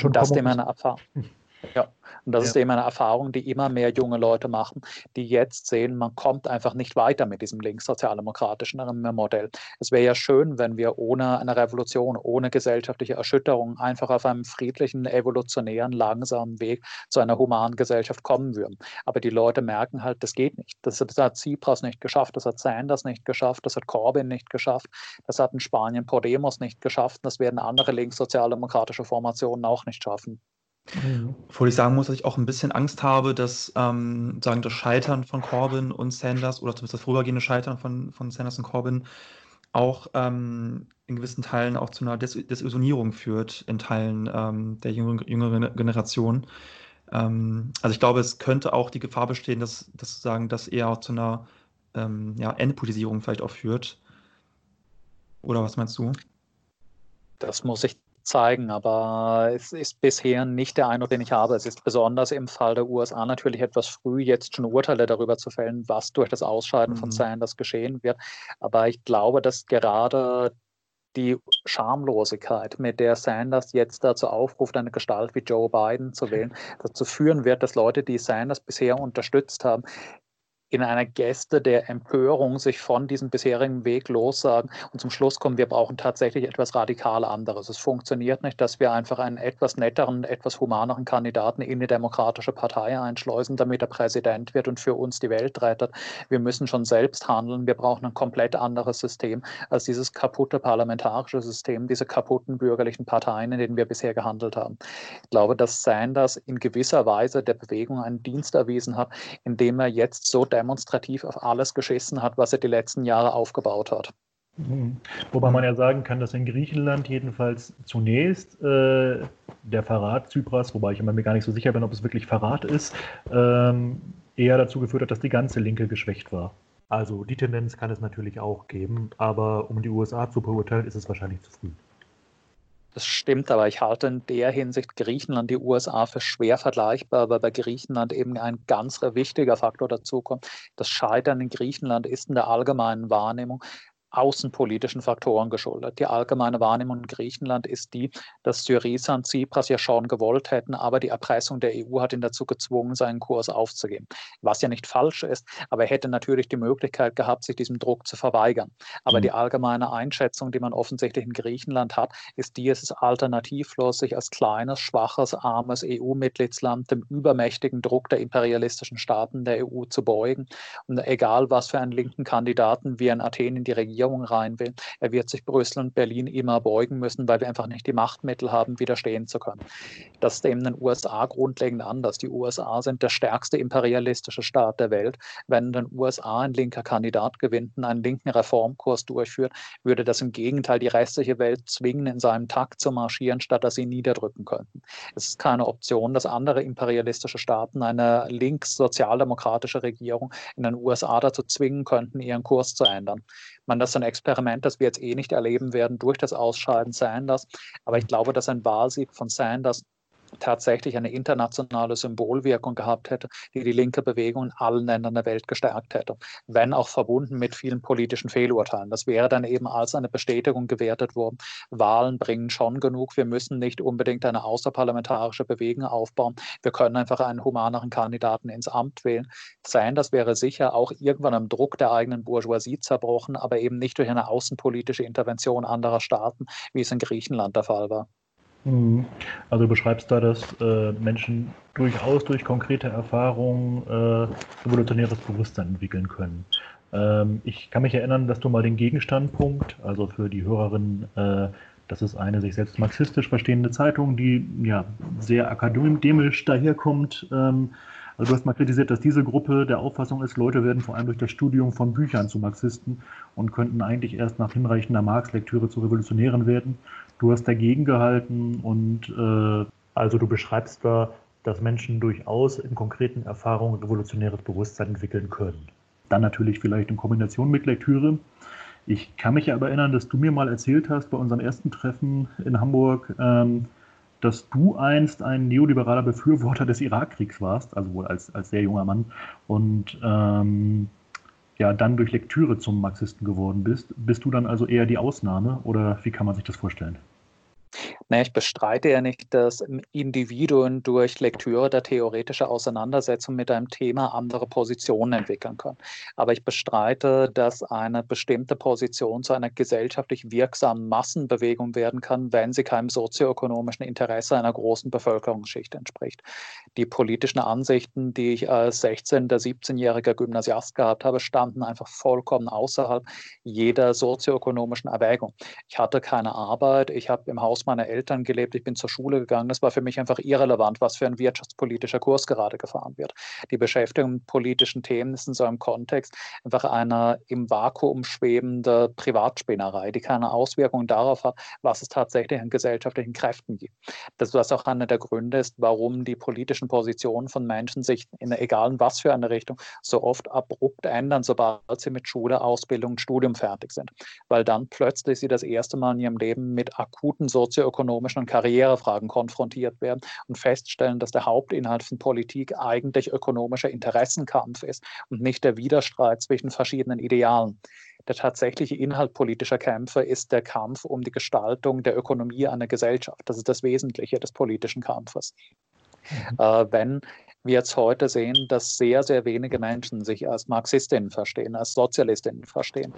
Und das ist eben eine Erfahrung. Ja, und das ja. ist eben eine Erfahrung, die immer mehr junge Leute machen, die jetzt sehen, man kommt einfach nicht weiter mit diesem linkssozialdemokratischen Modell. Es wäre ja schön, wenn wir ohne eine Revolution, ohne gesellschaftliche Erschütterung einfach auf einem friedlichen, evolutionären, langsamen Weg zu einer humanen Gesellschaft kommen würden. Aber die Leute merken halt, das geht nicht. Das, hat Tsipras nicht geschafft, das hat Sanders nicht geschafft, das hat Corbyn nicht geschafft, das hat in Spanien Podemos nicht geschafft, das werden andere linkssozialdemokratische Formationen auch nicht schaffen. Mhm. Obwohl ich sagen muss, dass ich auch ein bisschen Angst habe, dass ähm, sagen, das Scheitern von Corbyn und Sanders oder zumindest das vorübergehende Scheitern von, von Sanders und Corbyn auch ähm, in gewissen Teilen auch zu einer Des Desillusionierung führt, in Teilen ähm, der jüngeren, jüngeren Generation. Ähm, also ich glaube, es könnte auch die Gefahr bestehen, dass, dass sozusagen das eher auch zu einer ähm, ja, Endpolitisierung vielleicht auch führt. Oder was meinst du? Das muss ich zeigen, aber es ist bisher nicht der Eindruck, den ich habe. Es ist besonders im Fall der USA natürlich etwas früh, jetzt schon Urteile darüber zu fällen, was durch das Ausscheiden mhm. von Sanders geschehen wird. Aber ich glaube, dass gerade die Schamlosigkeit, mit der Sanders jetzt dazu aufruft, eine Gestalt wie Joe Biden zu wählen, dazu führen wird, dass Leute, die Sanders bisher unterstützt haben, in einer Geste der Empörung sich von diesem bisherigen Weg lossagen und zum Schluss kommen, wir brauchen tatsächlich etwas radikal anderes. Es funktioniert nicht, dass wir einfach einen etwas netteren, etwas humaneren Kandidaten in die demokratische Partei einschleusen, damit er Präsident wird und für uns die Welt rettet. Wir müssen schon selbst handeln. Wir brauchen ein komplett anderes System als dieses kaputte parlamentarische System, diese kaputten bürgerlichen Parteien, in denen wir bisher gehandelt haben. Ich glaube, dass Sanders in gewisser Weise der Bewegung einen Dienst erwiesen hat, indem er jetzt so demonstrativ auf alles geschissen hat, was er die letzten Jahre aufgebaut hat. Mhm. Wobei man ja sagen kann, dass in Griechenland jedenfalls zunächst äh, der Verrat Zypras, wobei ich mir gar nicht so sicher bin, ob es wirklich Verrat ist, ähm, eher dazu geführt hat, dass die ganze Linke geschwächt war. Also die Tendenz kann es natürlich auch geben, aber um die USA zu beurteilen, ist es wahrscheinlich zu früh. Das stimmt, aber ich halte in der Hinsicht Griechenland, die USA für schwer vergleichbar, weil bei Griechenland eben ein ganz wichtiger Faktor dazu kommt. Das Scheitern in Griechenland ist in der allgemeinen Wahrnehmung außenpolitischen Faktoren geschuldet. Die allgemeine Wahrnehmung in Griechenland ist die, dass Syriza und Tsipras ja schon gewollt hätten, aber die Erpressung der EU hat ihn dazu gezwungen, seinen Kurs aufzugeben. Was ja nicht falsch ist, aber er hätte natürlich die Möglichkeit gehabt, sich diesem Druck zu verweigern. Aber mhm. die allgemeine Einschätzung, die man offensichtlich in Griechenland hat, ist die, es ist alternativlos, sich als kleines, schwaches, armes EU-Mitgliedsland dem übermächtigen Druck der imperialistischen Staaten der EU zu beugen. Und egal, was für einen linken Kandidaten wir in Athen in die Regierung Regierung rein will. Er wird sich Brüssel und Berlin immer beugen müssen, weil wir einfach nicht die Machtmittel haben, widerstehen zu können. Das ist eben in den USA grundlegend anders. Die USA sind der stärkste imperialistische Staat der Welt. Wenn in den USA ein linker Kandidat gewinnt und einen linken Reformkurs durchführt, würde das im Gegenteil die restliche Welt zwingen, in seinem Takt zu marschieren, statt dass sie niederdrücken könnten. Es ist keine Option, dass andere imperialistische Staaten eine links-sozialdemokratische Regierung in den USA dazu zwingen könnten, ihren Kurs zu ändern. Man, das ist ein Experiment, das wir jetzt eh nicht erleben werden durch das Ausscheiden Sanders. Aber ich glaube, dass ein Wahlsieg von Sanders tatsächlich eine internationale Symbolwirkung gehabt hätte, die die linke Bewegung in allen Ländern der Welt gestärkt hätte, wenn auch verbunden mit vielen politischen Fehlurteilen. Das wäre dann eben als eine Bestätigung gewertet worden. Wahlen bringen schon genug. Wir müssen nicht unbedingt eine außerparlamentarische Bewegung aufbauen. Wir können einfach einen humaneren Kandidaten ins Amt wählen. Sanders wäre sicher auch irgendwann am Druck der eigenen Bourgeoisie zerbrochen, aber eben nicht durch eine außenpolitische Intervention anderer Staaten, wie es in Griechenland der Fall war. Mhm. Also du beschreibst da, dass äh, Menschen durchaus durch konkrete Erfahrungen äh, revolutionäres Bewusstsein entwickeln können. Ähm, ich kann mich erinnern, dass du mal den Gegenstandpunkt, also für die Hörerinnen, äh, das ist eine sich selbst marxistisch verstehende Zeitung, die ja sehr akademisch daherkommt. Ähm, also du hast mal kritisiert, dass diese Gruppe der Auffassung ist, Leute werden vor allem durch das Studium von Büchern zu Marxisten und könnten eigentlich erst nach hinreichender Marx-Lektüre zu Revolutionären werden. Du hast dagegen gehalten und äh, also du beschreibst da, dass Menschen durchaus in konkreten Erfahrungen revolutionäres Bewusstsein entwickeln können. Dann natürlich vielleicht in Kombination mit Lektüre. Ich kann mich aber erinnern, dass du mir mal erzählt hast bei unserem ersten Treffen in Hamburg, ähm, dass du einst ein neoliberaler Befürworter des Irakkriegs warst, also wohl als, als sehr junger Mann, und ähm, ja, dann durch Lektüre zum Marxisten geworden bist. Bist du dann also eher die Ausnahme oder wie kann man sich das vorstellen? Na, ich bestreite ja nicht, dass Individuen durch Lektüre der theoretischen Auseinandersetzung mit einem Thema andere Positionen entwickeln können. Aber ich bestreite, dass eine bestimmte Position zu einer gesellschaftlich wirksamen Massenbewegung werden kann, wenn sie keinem sozioökonomischen Interesse einer großen Bevölkerungsschicht entspricht. Die politischen Ansichten, die ich als 16- oder 17-jähriger Gymnasiast gehabt habe, standen einfach vollkommen außerhalb jeder sozioökonomischen Erwägung. Ich hatte keine Arbeit, ich habe im Haus meiner Eltern Eltern gelebt, ich bin zur Schule gegangen. Das war für mich einfach irrelevant, was für ein wirtschaftspolitischer Kurs gerade gefahren wird. Die Beschäftigung mit politischen Themen ist in so einem Kontext einfach eine im Vakuum schwebende Privatspinnerei, die keine Auswirkungen darauf hat, was es tatsächlich an gesellschaftlichen Kräften gibt. Das was auch einer der Gründe ist, warum die politischen Positionen von Menschen sich in egal was für eine Richtung so oft abrupt ändern, sobald sie mit Schule, Ausbildung Studium fertig sind. Weil dann plötzlich sie das erste Mal in ihrem Leben mit akuten sozioökonomischen ökonomischen und Karrierefragen konfrontiert werden und feststellen, dass der Hauptinhalt von Politik eigentlich ökonomischer Interessenkampf ist und nicht der Widerstreit zwischen verschiedenen Idealen. Der tatsächliche Inhalt politischer Kämpfe ist der Kampf um die Gestaltung der Ökonomie einer Gesellschaft. Das ist das Wesentliche des politischen Kampfes. Mhm. Äh, wenn wir jetzt heute sehen, dass sehr, sehr wenige Menschen sich als Marxistinnen verstehen, als Sozialistinnen verstehen,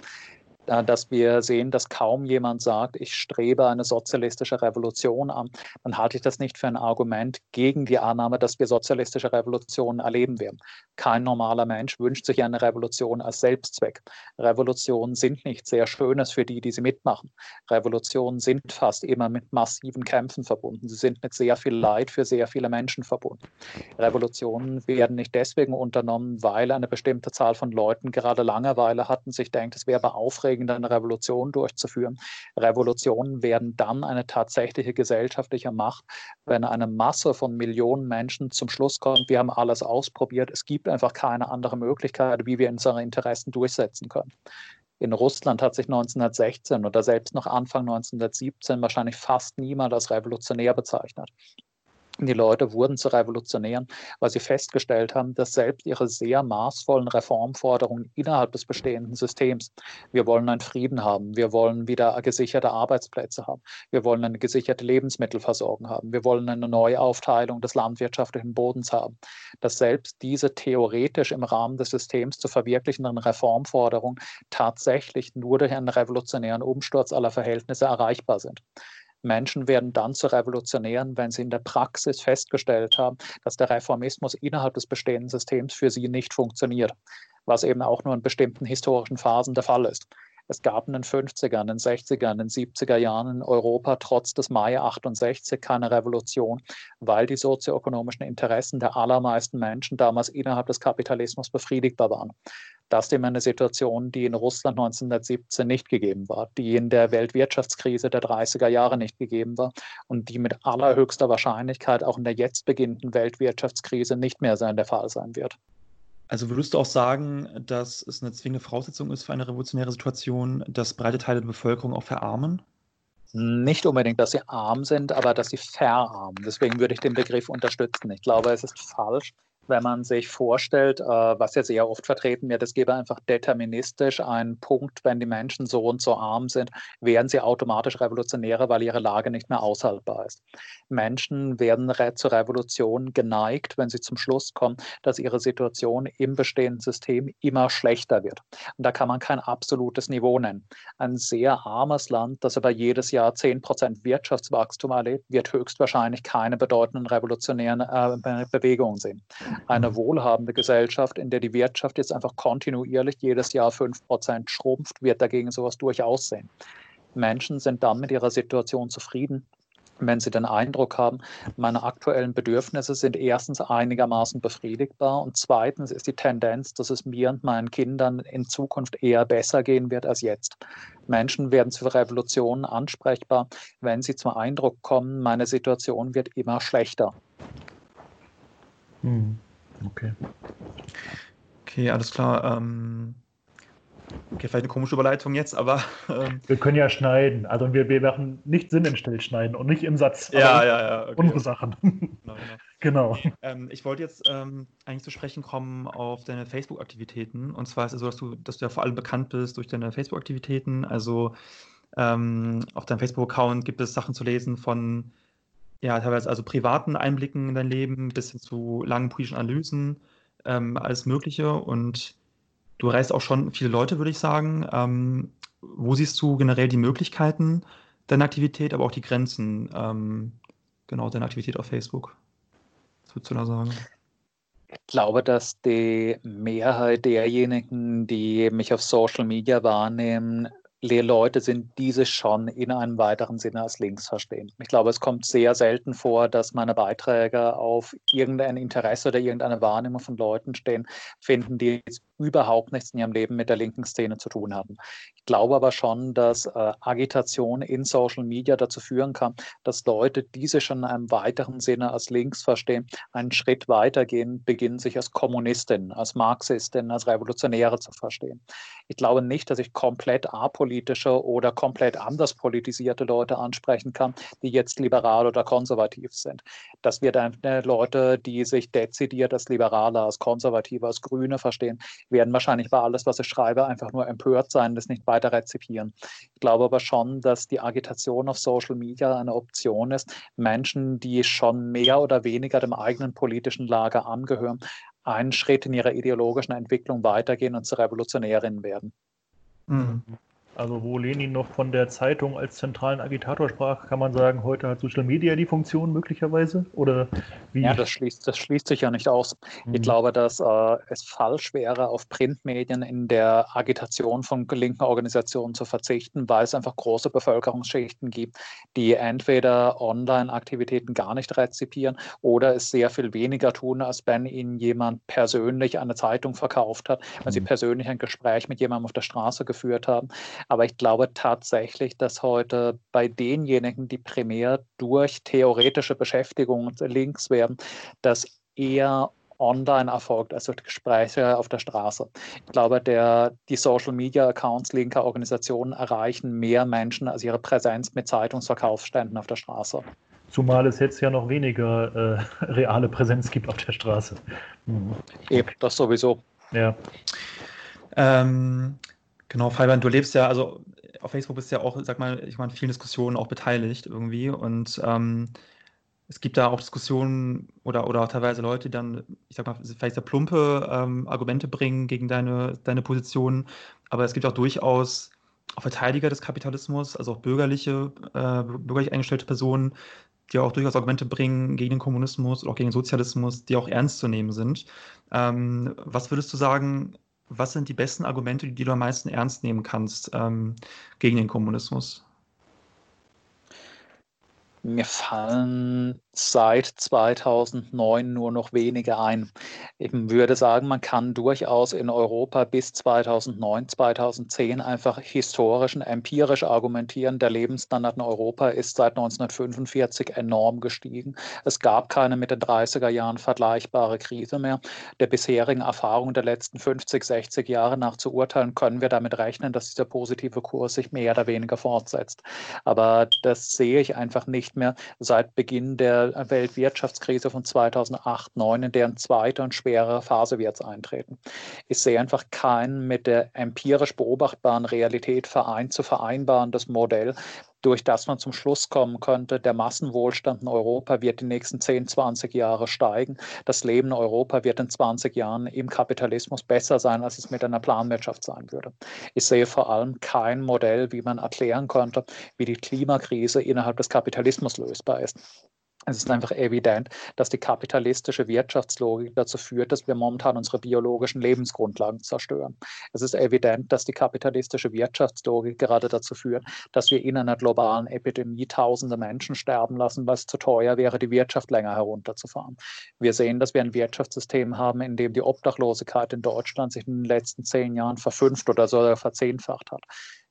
dass wir sehen, dass kaum jemand sagt, ich strebe eine sozialistische Revolution an, dann halte ich das nicht für ein Argument gegen die Annahme, dass wir sozialistische Revolutionen erleben werden. Kein normaler Mensch wünscht sich eine Revolution als Selbstzweck. Revolutionen sind nicht sehr Schönes für die, die sie mitmachen. Revolutionen sind fast immer mit massiven Kämpfen verbunden. Sie sind mit sehr viel Leid für sehr viele Menschen verbunden. Revolutionen werden nicht deswegen unternommen, weil eine bestimmte Zahl von Leuten gerade Langeweile hatten, sich denkt, es wäre aufregend, aufregend, eine Revolution durchzuführen. Revolutionen werden dann eine tatsächliche gesellschaftliche Macht, wenn eine Masse von Millionen Menschen zum Schluss kommt, wir haben alles ausprobiert, es gibt einfach keine andere Möglichkeit, wie wir unsere Interessen durchsetzen können. In Russland hat sich 1916 oder selbst noch Anfang 1917 wahrscheinlich fast niemand als revolutionär bezeichnet. Die Leute wurden zu Revolutionären, weil sie festgestellt haben, dass selbst ihre sehr maßvollen Reformforderungen innerhalb des bestehenden Systems, wir wollen einen Frieden haben, wir wollen wieder gesicherte Arbeitsplätze haben, wir wollen eine gesicherte Lebensmittelversorgung haben, wir wollen eine Neuaufteilung des landwirtschaftlichen Bodens haben, dass selbst diese theoretisch im Rahmen des Systems zu verwirklichenden Reformforderungen tatsächlich nur durch einen revolutionären Umsturz aller Verhältnisse erreichbar sind. Menschen werden dann zu Revolutionären, wenn sie in der Praxis festgestellt haben, dass der Reformismus innerhalb des bestehenden Systems für sie nicht funktioniert, was eben auch nur in bestimmten historischen Phasen der Fall ist. Es gab in den 50er, in den 60er, in den 70er Jahren in Europa trotz des Mai 68 keine Revolution, weil die sozioökonomischen Interessen der allermeisten Menschen damals innerhalb des Kapitalismus befriedigbar waren. Das ist eben eine Situation, die in Russland 1917 nicht gegeben war, die in der Weltwirtschaftskrise der 30er Jahre nicht gegeben war und die mit allerhöchster Wahrscheinlichkeit auch in der jetzt beginnenden Weltwirtschaftskrise nicht mehr sein der Fall sein wird. Also würdest du auch sagen, dass es eine zwingende Voraussetzung ist für eine revolutionäre Situation, dass breite Teile der Bevölkerung auch verarmen? Nicht unbedingt, dass sie arm sind, aber dass sie verarmen. Deswegen würde ich den Begriff unterstützen. Ich glaube, es ist falsch, wenn man sich vorstellt, äh, was ja sehr oft vertreten wird, es gäbe einfach deterministisch einen Punkt, wenn die Menschen so und so arm sind, werden sie automatisch Revolutionäre, weil ihre Lage nicht mehr aushaltbar ist. Menschen werden zur Revolution geneigt, wenn sie zum Schluss kommen, dass ihre Situation im bestehenden System immer schlechter wird. Und da kann man kein absolutes Niveau nennen. Ein sehr armes Land, das aber jedes Jahr 10 Prozent Wirtschaftswachstum erlebt, wird höchstwahrscheinlich keine bedeutenden revolutionären äh, Bewegungen sehen eine wohlhabende Gesellschaft, in der die Wirtschaft jetzt einfach kontinuierlich jedes Jahr 5% schrumpft, wird dagegen sowas durchaus sehen. Menschen sind dann mit ihrer Situation zufrieden, wenn sie den Eindruck haben, meine aktuellen Bedürfnisse sind erstens einigermaßen befriedigbar und zweitens ist die Tendenz, dass es mir und meinen Kindern in Zukunft eher besser gehen wird als jetzt. Menschen werden zu Revolutionen ansprechbar, wenn sie zum Eindruck kommen, meine Situation wird immer schlechter. Hm. Okay. Okay, alles klar. Ähm, okay, vielleicht eine komische Überleitung jetzt, aber. Ähm, wir können ja schneiden. Also wir, wir machen nicht Sinn in Stillschneiden und nicht im Satz. Ja, ja, ja. Okay. Unsere Sachen. Genau. genau. *laughs* genau. Ähm, ich wollte jetzt ähm, eigentlich zu sprechen kommen auf deine Facebook-Aktivitäten. Und zwar ist es so, dass du, dass du ja vor allem bekannt bist durch deine Facebook-Aktivitäten. Also ähm, auf deinem Facebook-Account gibt es Sachen zu lesen von ja, teilweise also privaten Einblicken in dein Leben bis hin zu langen politischen Analysen, ähm, alles Mögliche. Und du reist auch schon viele Leute, würde ich sagen. Ähm, wo siehst du generell die Möglichkeiten deiner Aktivität, aber auch die Grenzen ähm, genau deiner Aktivität auf Facebook? Was würdest du da sagen? Ich glaube, dass die Mehrheit derjenigen, die mich auf Social Media wahrnehmen, Leute sind, diese schon in einem weiteren Sinne als links verstehen. Ich glaube, es kommt sehr selten vor, dass meine Beiträge auf irgendein Interesse oder irgendeine Wahrnehmung von Leuten stehen, finden, die überhaupt nichts in ihrem Leben mit der linken Szene zu tun haben. Ich glaube aber schon, dass äh, Agitation in Social Media dazu führen kann, dass Leute, diese schon in einem weiteren Sinne als links verstehen, einen Schritt weitergehen, beginnen sich als Kommunistin, als Marxistin, als Revolutionäre zu verstehen. Ich glaube nicht, dass ich komplett apolitische oder komplett anders politisierte Leute ansprechen kann, die jetzt liberal oder konservativ sind. Das wird dann Leute, die sich dezidiert als Liberaler, als Konservative, als Grüne verstehen, werden wahrscheinlich bei alles, was ich schreibe, einfach nur empört sein, das nicht weiter rezipieren. Ich glaube aber schon, dass die Agitation auf Social Media eine Option ist, Menschen, die schon mehr oder weniger dem eigenen politischen Lager angehören, einen Schritt in ihrer ideologischen Entwicklung weitergehen und zu Revolutionärinnen werden. Mhm. Also wo Lenin noch von der Zeitung als zentralen Agitator sprach, kann man sagen, heute hat Social Media die Funktion möglicherweise? Oder wie? Ja, das schließt, das schließt sich ja nicht aus. Mhm. Ich glaube, dass äh, es falsch wäre, auf Printmedien in der Agitation von linken Organisationen zu verzichten, weil es einfach große Bevölkerungsschichten gibt, die entweder Online-Aktivitäten gar nicht rezipieren oder es sehr viel weniger tun, als wenn ihnen jemand persönlich eine Zeitung verkauft hat, wenn mhm. sie persönlich ein Gespräch mit jemandem auf der Straße geführt haben. Aber ich glaube tatsächlich, dass heute bei denjenigen, die primär durch theoretische Beschäftigung links werden, das eher online erfolgt, also Gespräche auf der Straße. Ich glaube, der, die Social Media Accounts linker Organisationen erreichen mehr Menschen als ihre Präsenz mit Zeitungsverkaufsständen auf der Straße. Zumal es jetzt ja noch weniger äh, reale Präsenz gibt auf der Straße. Mhm. Eben, das sowieso. Ja. Ähm, Genau, Fabian, du lebst ja, also auf Facebook bist ja auch, sag mal, ich meine, vielen Diskussionen auch beteiligt irgendwie. Und ähm, es gibt da auch Diskussionen oder, oder teilweise Leute, die dann, ich sag mal, vielleicht sehr plumpe ähm, Argumente bringen gegen deine, deine Position. Aber es gibt auch durchaus auch Verteidiger des Kapitalismus, also auch bürgerliche, äh, bürgerlich eingestellte Personen, die auch durchaus Argumente bringen gegen den Kommunismus oder auch gegen den Sozialismus, die auch ernst zu nehmen sind. Ähm, was würdest du sagen, was sind die besten Argumente, die du am meisten ernst nehmen kannst ähm, gegen den Kommunismus? Mir fallen seit 2009 nur noch wenige ein. Ich würde sagen, man kann durchaus in Europa bis 2009, 2010 einfach historisch und empirisch argumentieren. Der Lebensstandard in Europa ist seit 1945 enorm gestiegen. Es gab keine mit den 30er Jahren vergleichbare Krise mehr. Der bisherigen Erfahrung der letzten 50, 60 Jahre nach zu urteilen, können wir damit rechnen, dass dieser positive Kurs sich mehr oder weniger fortsetzt. Aber das sehe ich einfach nicht mehr seit Beginn der Weltwirtschaftskrise von 2008, 2009, in deren zweite und schwere Phase wir jetzt eintreten. Ich sehe einfach kein mit der empirisch beobachtbaren Realität vereint zu vereinbarendes Modell, durch das man zum Schluss kommen könnte, der Massenwohlstand in Europa wird die nächsten 10, 20 Jahre steigen. Das Leben in Europa wird in 20 Jahren im Kapitalismus besser sein, als es mit einer Planwirtschaft sein würde. Ich sehe vor allem kein Modell, wie man erklären könnte, wie die Klimakrise innerhalb des Kapitalismus lösbar ist. Es ist einfach evident, dass die kapitalistische Wirtschaftslogik dazu führt, dass wir momentan unsere biologischen Lebensgrundlagen zerstören. Es ist evident, dass die kapitalistische Wirtschaftslogik gerade dazu führt, dass wir in einer globalen Epidemie tausende Menschen sterben lassen, weil es zu teuer wäre, die Wirtschaft länger herunterzufahren. Wir sehen, dass wir ein Wirtschaftssystem haben, in dem die Obdachlosigkeit in Deutschland sich in den letzten zehn Jahren verfünft oder sogar verzehnfacht hat.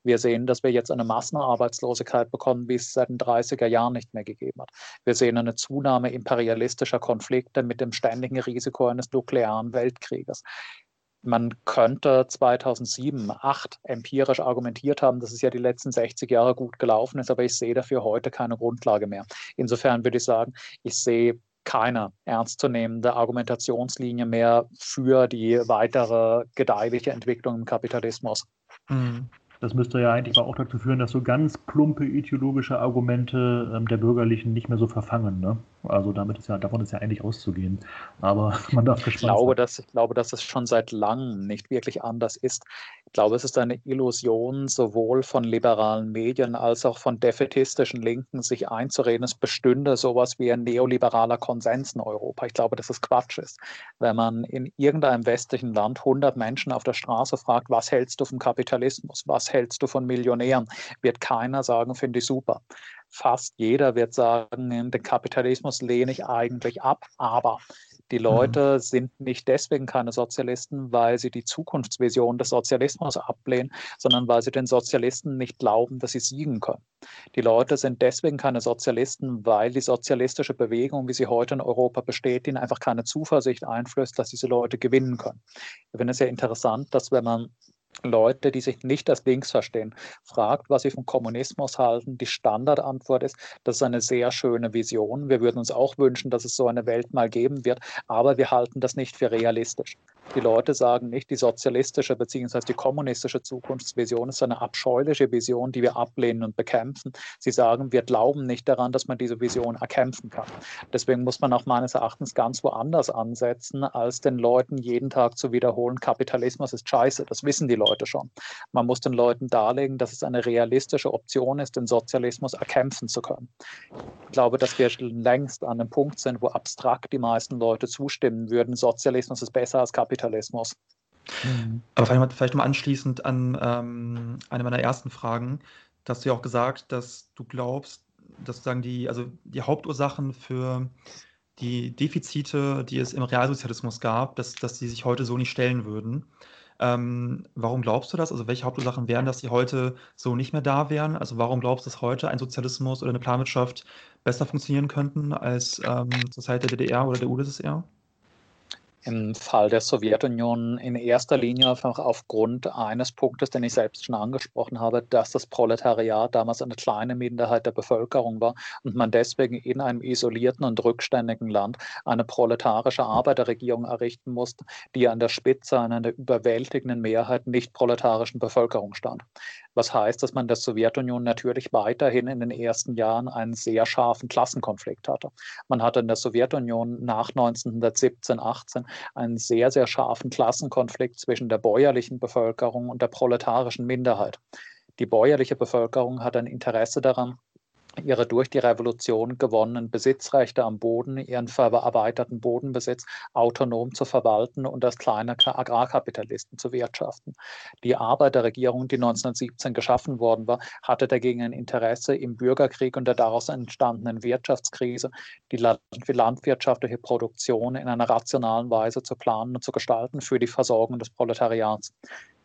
Wir sehen, dass wir jetzt eine Massenarbeitslosigkeit bekommen, wie es seit den 30er Jahren nicht mehr gegeben hat. Wir sehen eine Zunahme imperialistischer Konflikte mit dem ständigen Risiko eines nuklearen Weltkrieges. Man könnte 2007, 2008 empirisch argumentiert haben, dass es ja die letzten 60 Jahre gut gelaufen ist, aber ich sehe dafür heute keine Grundlage mehr. Insofern würde ich sagen, ich sehe keine ernstzunehmende Argumentationslinie mehr für die weitere gedeihliche Entwicklung im Kapitalismus. Mhm. Das müsste ja eigentlich auch dazu führen, dass so ganz plumpe ideologische Argumente ähm, der Bürgerlichen nicht mehr so verfangen. Ne? Also damit ist ja, davon ist ja eigentlich auszugehen. Aber *laughs* man darf gespannt ich glaube, sein. Dass, ich glaube, dass es schon seit langem nicht wirklich anders ist. Ich glaube, es ist eine Illusion sowohl von liberalen Medien als auch von defetistischen Linken, sich einzureden, es bestünde sowas wie ein neoliberaler Konsens in Europa. Ich glaube, dass es Quatsch ist. Wenn man in irgendeinem westlichen Land 100 Menschen auf der Straße fragt, was hältst du vom Kapitalismus, was hältst du von Millionären, wird keiner sagen, finde ich super fast jeder wird sagen, den Kapitalismus lehne ich eigentlich ab, aber die mhm. Leute mhm. sind nicht deswegen keine Sozialisten, weil sie die Zukunftsvision des Sozialismus ablehnen, sondern weil sie den Sozialisten nicht glauben, dass sie siegen können. Die Leute sind deswegen keine Sozialisten, weil die sozialistische Bewegung, wie sie heute in Europa besteht, ihnen einfach keine Zuversicht einflößt, dass diese Leute gewinnen können. Ich finde es sehr interessant, dass wenn man Leute, die sich nicht als links verstehen, fragt, was sie vom Kommunismus halten. Die Standardantwort ist, das ist eine sehr schöne Vision. Wir würden uns auch wünschen, dass es so eine Welt mal geben wird, aber wir halten das nicht für realistisch. Die Leute sagen nicht, die sozialistische bzw. die kommunistische Zukunftsvision ist eine abscheuliche Vision, die wir ablehnen und bekämpfen. Sie sagen, wir glauben nicht daran, dass man diese Vision erkämpfen kann. Deswegen muss man auch meines Erachtens ganz woanders ansetzen, als den Leuten jeden Tag zu wiederholen, Kapitalismus ist scheiße. Das wissen die Leute schon. Man muss den Leuten darlegen, dass es eine realistische Option ist, den Sozialismus erkämpfen zu können. Ich glaube, dass wir längst an einem Punkt sind, wo abstrakt die meisten Leute zustimmen würden, Sozialismus ist besser als Kapitalismus. Mhm. Aber vielleicht, vielleicht mal anschließend an ähm, eine meiner ersten Fragen, da hast du ja auch gesagt, dass du glaubst, dass sozusagen die, also die Hauptursachen für die Defizite, die es im Realsozialismus gab, dass, dass die sich heute so nicht stellen würden. Ähm, warum glaubst du das? Also welche Hauptursachen wären, dass die heute so nicht mehr da wären? Also warum glaubst du, dass heute ein Sozialismus oder eine Planwirtschaft besser funktionieren könnten als ähm, zur Zeit der DDR oder der UdSSR? Im Fall der Sowjetunion in erster Linie einfach aufgrund eines Punktes, den ich selbst schon angesprochen habe, dass das Proletariat damals eine kleine Minderheit der Bevölkerung war und man deswegen in einem isolierten und rückständigen Land eine proletarische Arbeiterregierung errichten musste, die an der Spitze einer überwältigenden Mehrheit nicht proletarischen Bevölkerung stand. Was heißt, dass man der Sowjetunion natürlich weiterhin in den ersten Jahren einen sehr scharfen Klassenkonflikt hatte. Man hatte in der Sowjetunion nach 1917, 18 einen sehr, sehr scharfen Klassenkonflikt zwischen der bäuerlichen Bevölkerung und der proletarischen Minderheit. Die bäuerliche Bevölkerung hat ein Interesse daran, ihre durch die Revolution gewonnenen Besitzrechte am Boden, ihren verarbeiteten Bodenbesitz autonom zu verwalten und als kleine Agrarkapitalisten zu wirtschaften. Die Arbeiterregierung, die 1917 geschaffen worden war, hatte dagegen ein Interesse im Bürgerkrieg und der daraus entstandenen Wirtschaftskrise, die landwirtschaftliche Produktion in einer rationalen Weise zu planen und zu gestalten für die Versorgung des Proletariats.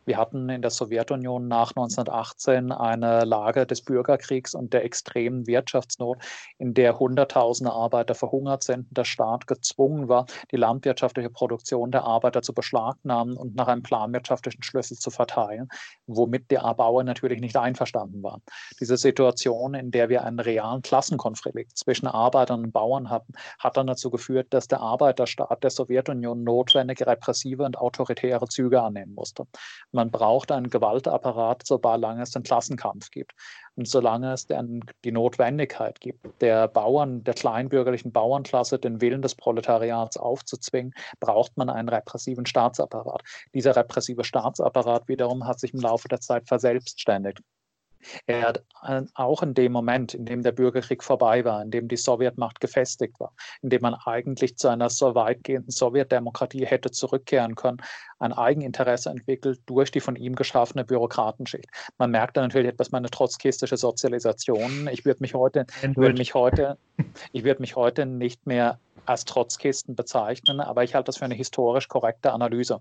Wir hatten in der Sowjetunion nach 1918 eine Lage des Bürgerkriegs und der extremen Wirtschaftsnot, in der Hunderttausende Arbeiter verhungert sind der Staat gezwungen war, die landwirtschaftliche Produktion der Arbeiter zu beschlagnahmen und nach einem planwirtschaftlichen Schlüssel zu verteilen, womit die Bauern natürlich nicht einverstanden waren. Diese Situation, in der wir einen realen Klassenkonflikt zwischen Arbeitern und Bauern hatten, hat dann dazu geführt, dass der Arbeiterstaat der Sowjetunion notwendige repressive und autoritäre Züge annehmen musste. Man braucht einen Gewaltapparat, solange es den Klassenkampf gibt. Und solange es dann die Notwendigkeit gibt, der Bauern, der kleinbürgerlichen Bauernklasse den Willen des Proletariats aufzuzwingen, braucht man einen repressiven Staatsapparat. Dieser repressive Staatsapparat wiederum hat sich im Laufe der Zeit verselbstständigt. Er hat auch in dem Moment, in dem der Bürgerkrieg vorbei war, in dem die Sowjetmacht gefestigt war, in dem man eigentlich zu einer so weitgehenden Sowjetdemokratie hätte zurückkehren können, ein Eigeninteresse entwickelt durch die von ihm geschaffene Bürokratenschicht. Man merkt da natürlich etwas meine trotzkistische Sozialisation. Ich würde mich heute, würde mich heute, ich würde mich heute nicht mehr als Trotzkisten bezeichnen, aber ich halte das für eine historisch korrekte Analyse.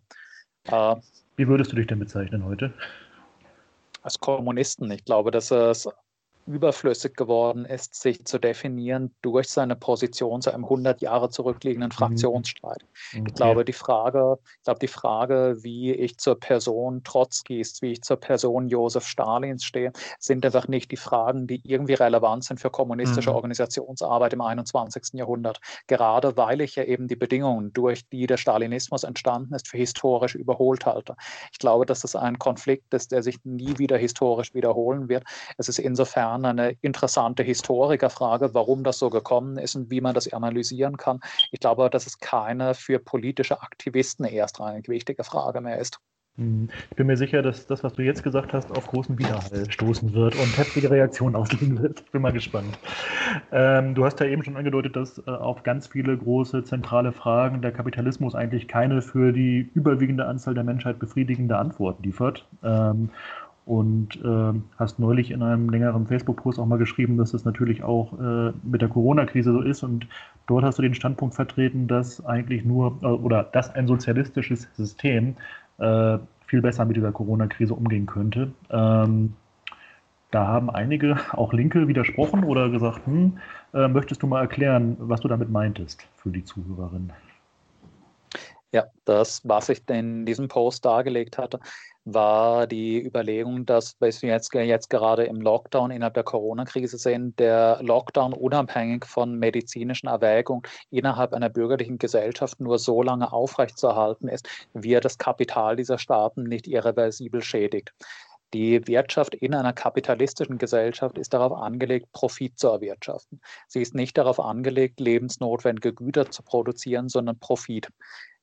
Äh, Wie würdest du dich denn bezeichnen heute? Als Kommunisten. Ich glaube, dass es überflüssig geworden ist, sich zu definieren durch seine Position zu einem 100 Jahre zurückliegenden mhm. Fraktionsstreit. Okay. Ich glaube, die Frage, ich glaube, die Frage, wie ich zur Person Trotzkis, wie ich zur Person Josef Stalins stehe, sind einfach nicht die Fragen, die irgendwie relevant sind für kommunistische mhm. Organisationsarbeit im 21. Jahrhundert. Gerade weil ich ja eben die Bedingungen, durch die der Stalinismus entstanden ist, für historisch überholt halte. Ich glaube, dass das ein Konflikt ist, der sich nie wieder historisch wiederholen wird. Es ist insofern Kern eine interessante Historikerfrage, warum das so gekommen ist und wie man das analysieren kann. Ich glaube, dass es keine für politische Aktivisten erstrangig wichtige Frage mehr ist. Hm. Ich bin mir sicher, dass das, was du jetzt gesagt hast, auf großen Widerhall stoßen wird und heftige Reaktionen auslösen wird. Ich bin mal gespannt. Ähm, du hast ja eben schon angedeutet, dass äh, auf ganz viele große zentrale Fragen der Kapitalismus eigentlich keine für die überwiegende Anzahl der Menschheit befriedigende Antwort liefert. Ähm, und äh, hast neulich in einem längeren Facebook-Post auch mal geschrieben, dass es natürlich auch äh, mit der Corona-Krise so ist. Und dort hast du den Standpunkt vertreten, dass eigentlich nur äh, oder dass ein sozialistisches System äh, viel besser mit dieser Corona-Krise umgehen könnte. Ähm, da haben einige, auch Linke, widersprochen oder gesagt, hm, äh, möchtest du mal erklären, was du damit meintest für die Zuhörerin? Ja, das, was ich in diesem Post dargelegt hatte, war die Überlegung, dass wir jetzt, jetzt gerade im Lockdown innerhalb der Corona-Krise sehen, der Lockdown unabhängig von medizinischen Erwägungen innerhalb einer bürgerlichen Gesellschaft nur so lange aufrechtzuerhalten ist, wie er das Kapital dieser Staaten nicht irreversibel schädigt. Die Wirtschaft in einer kapitalistischen Gesellschaft ist darauf angelegt, Profit zu erwirtschaften. Sie ist nicht darauf angelegt, lebensnotwendige Güter zu produzieren, sondern Profit.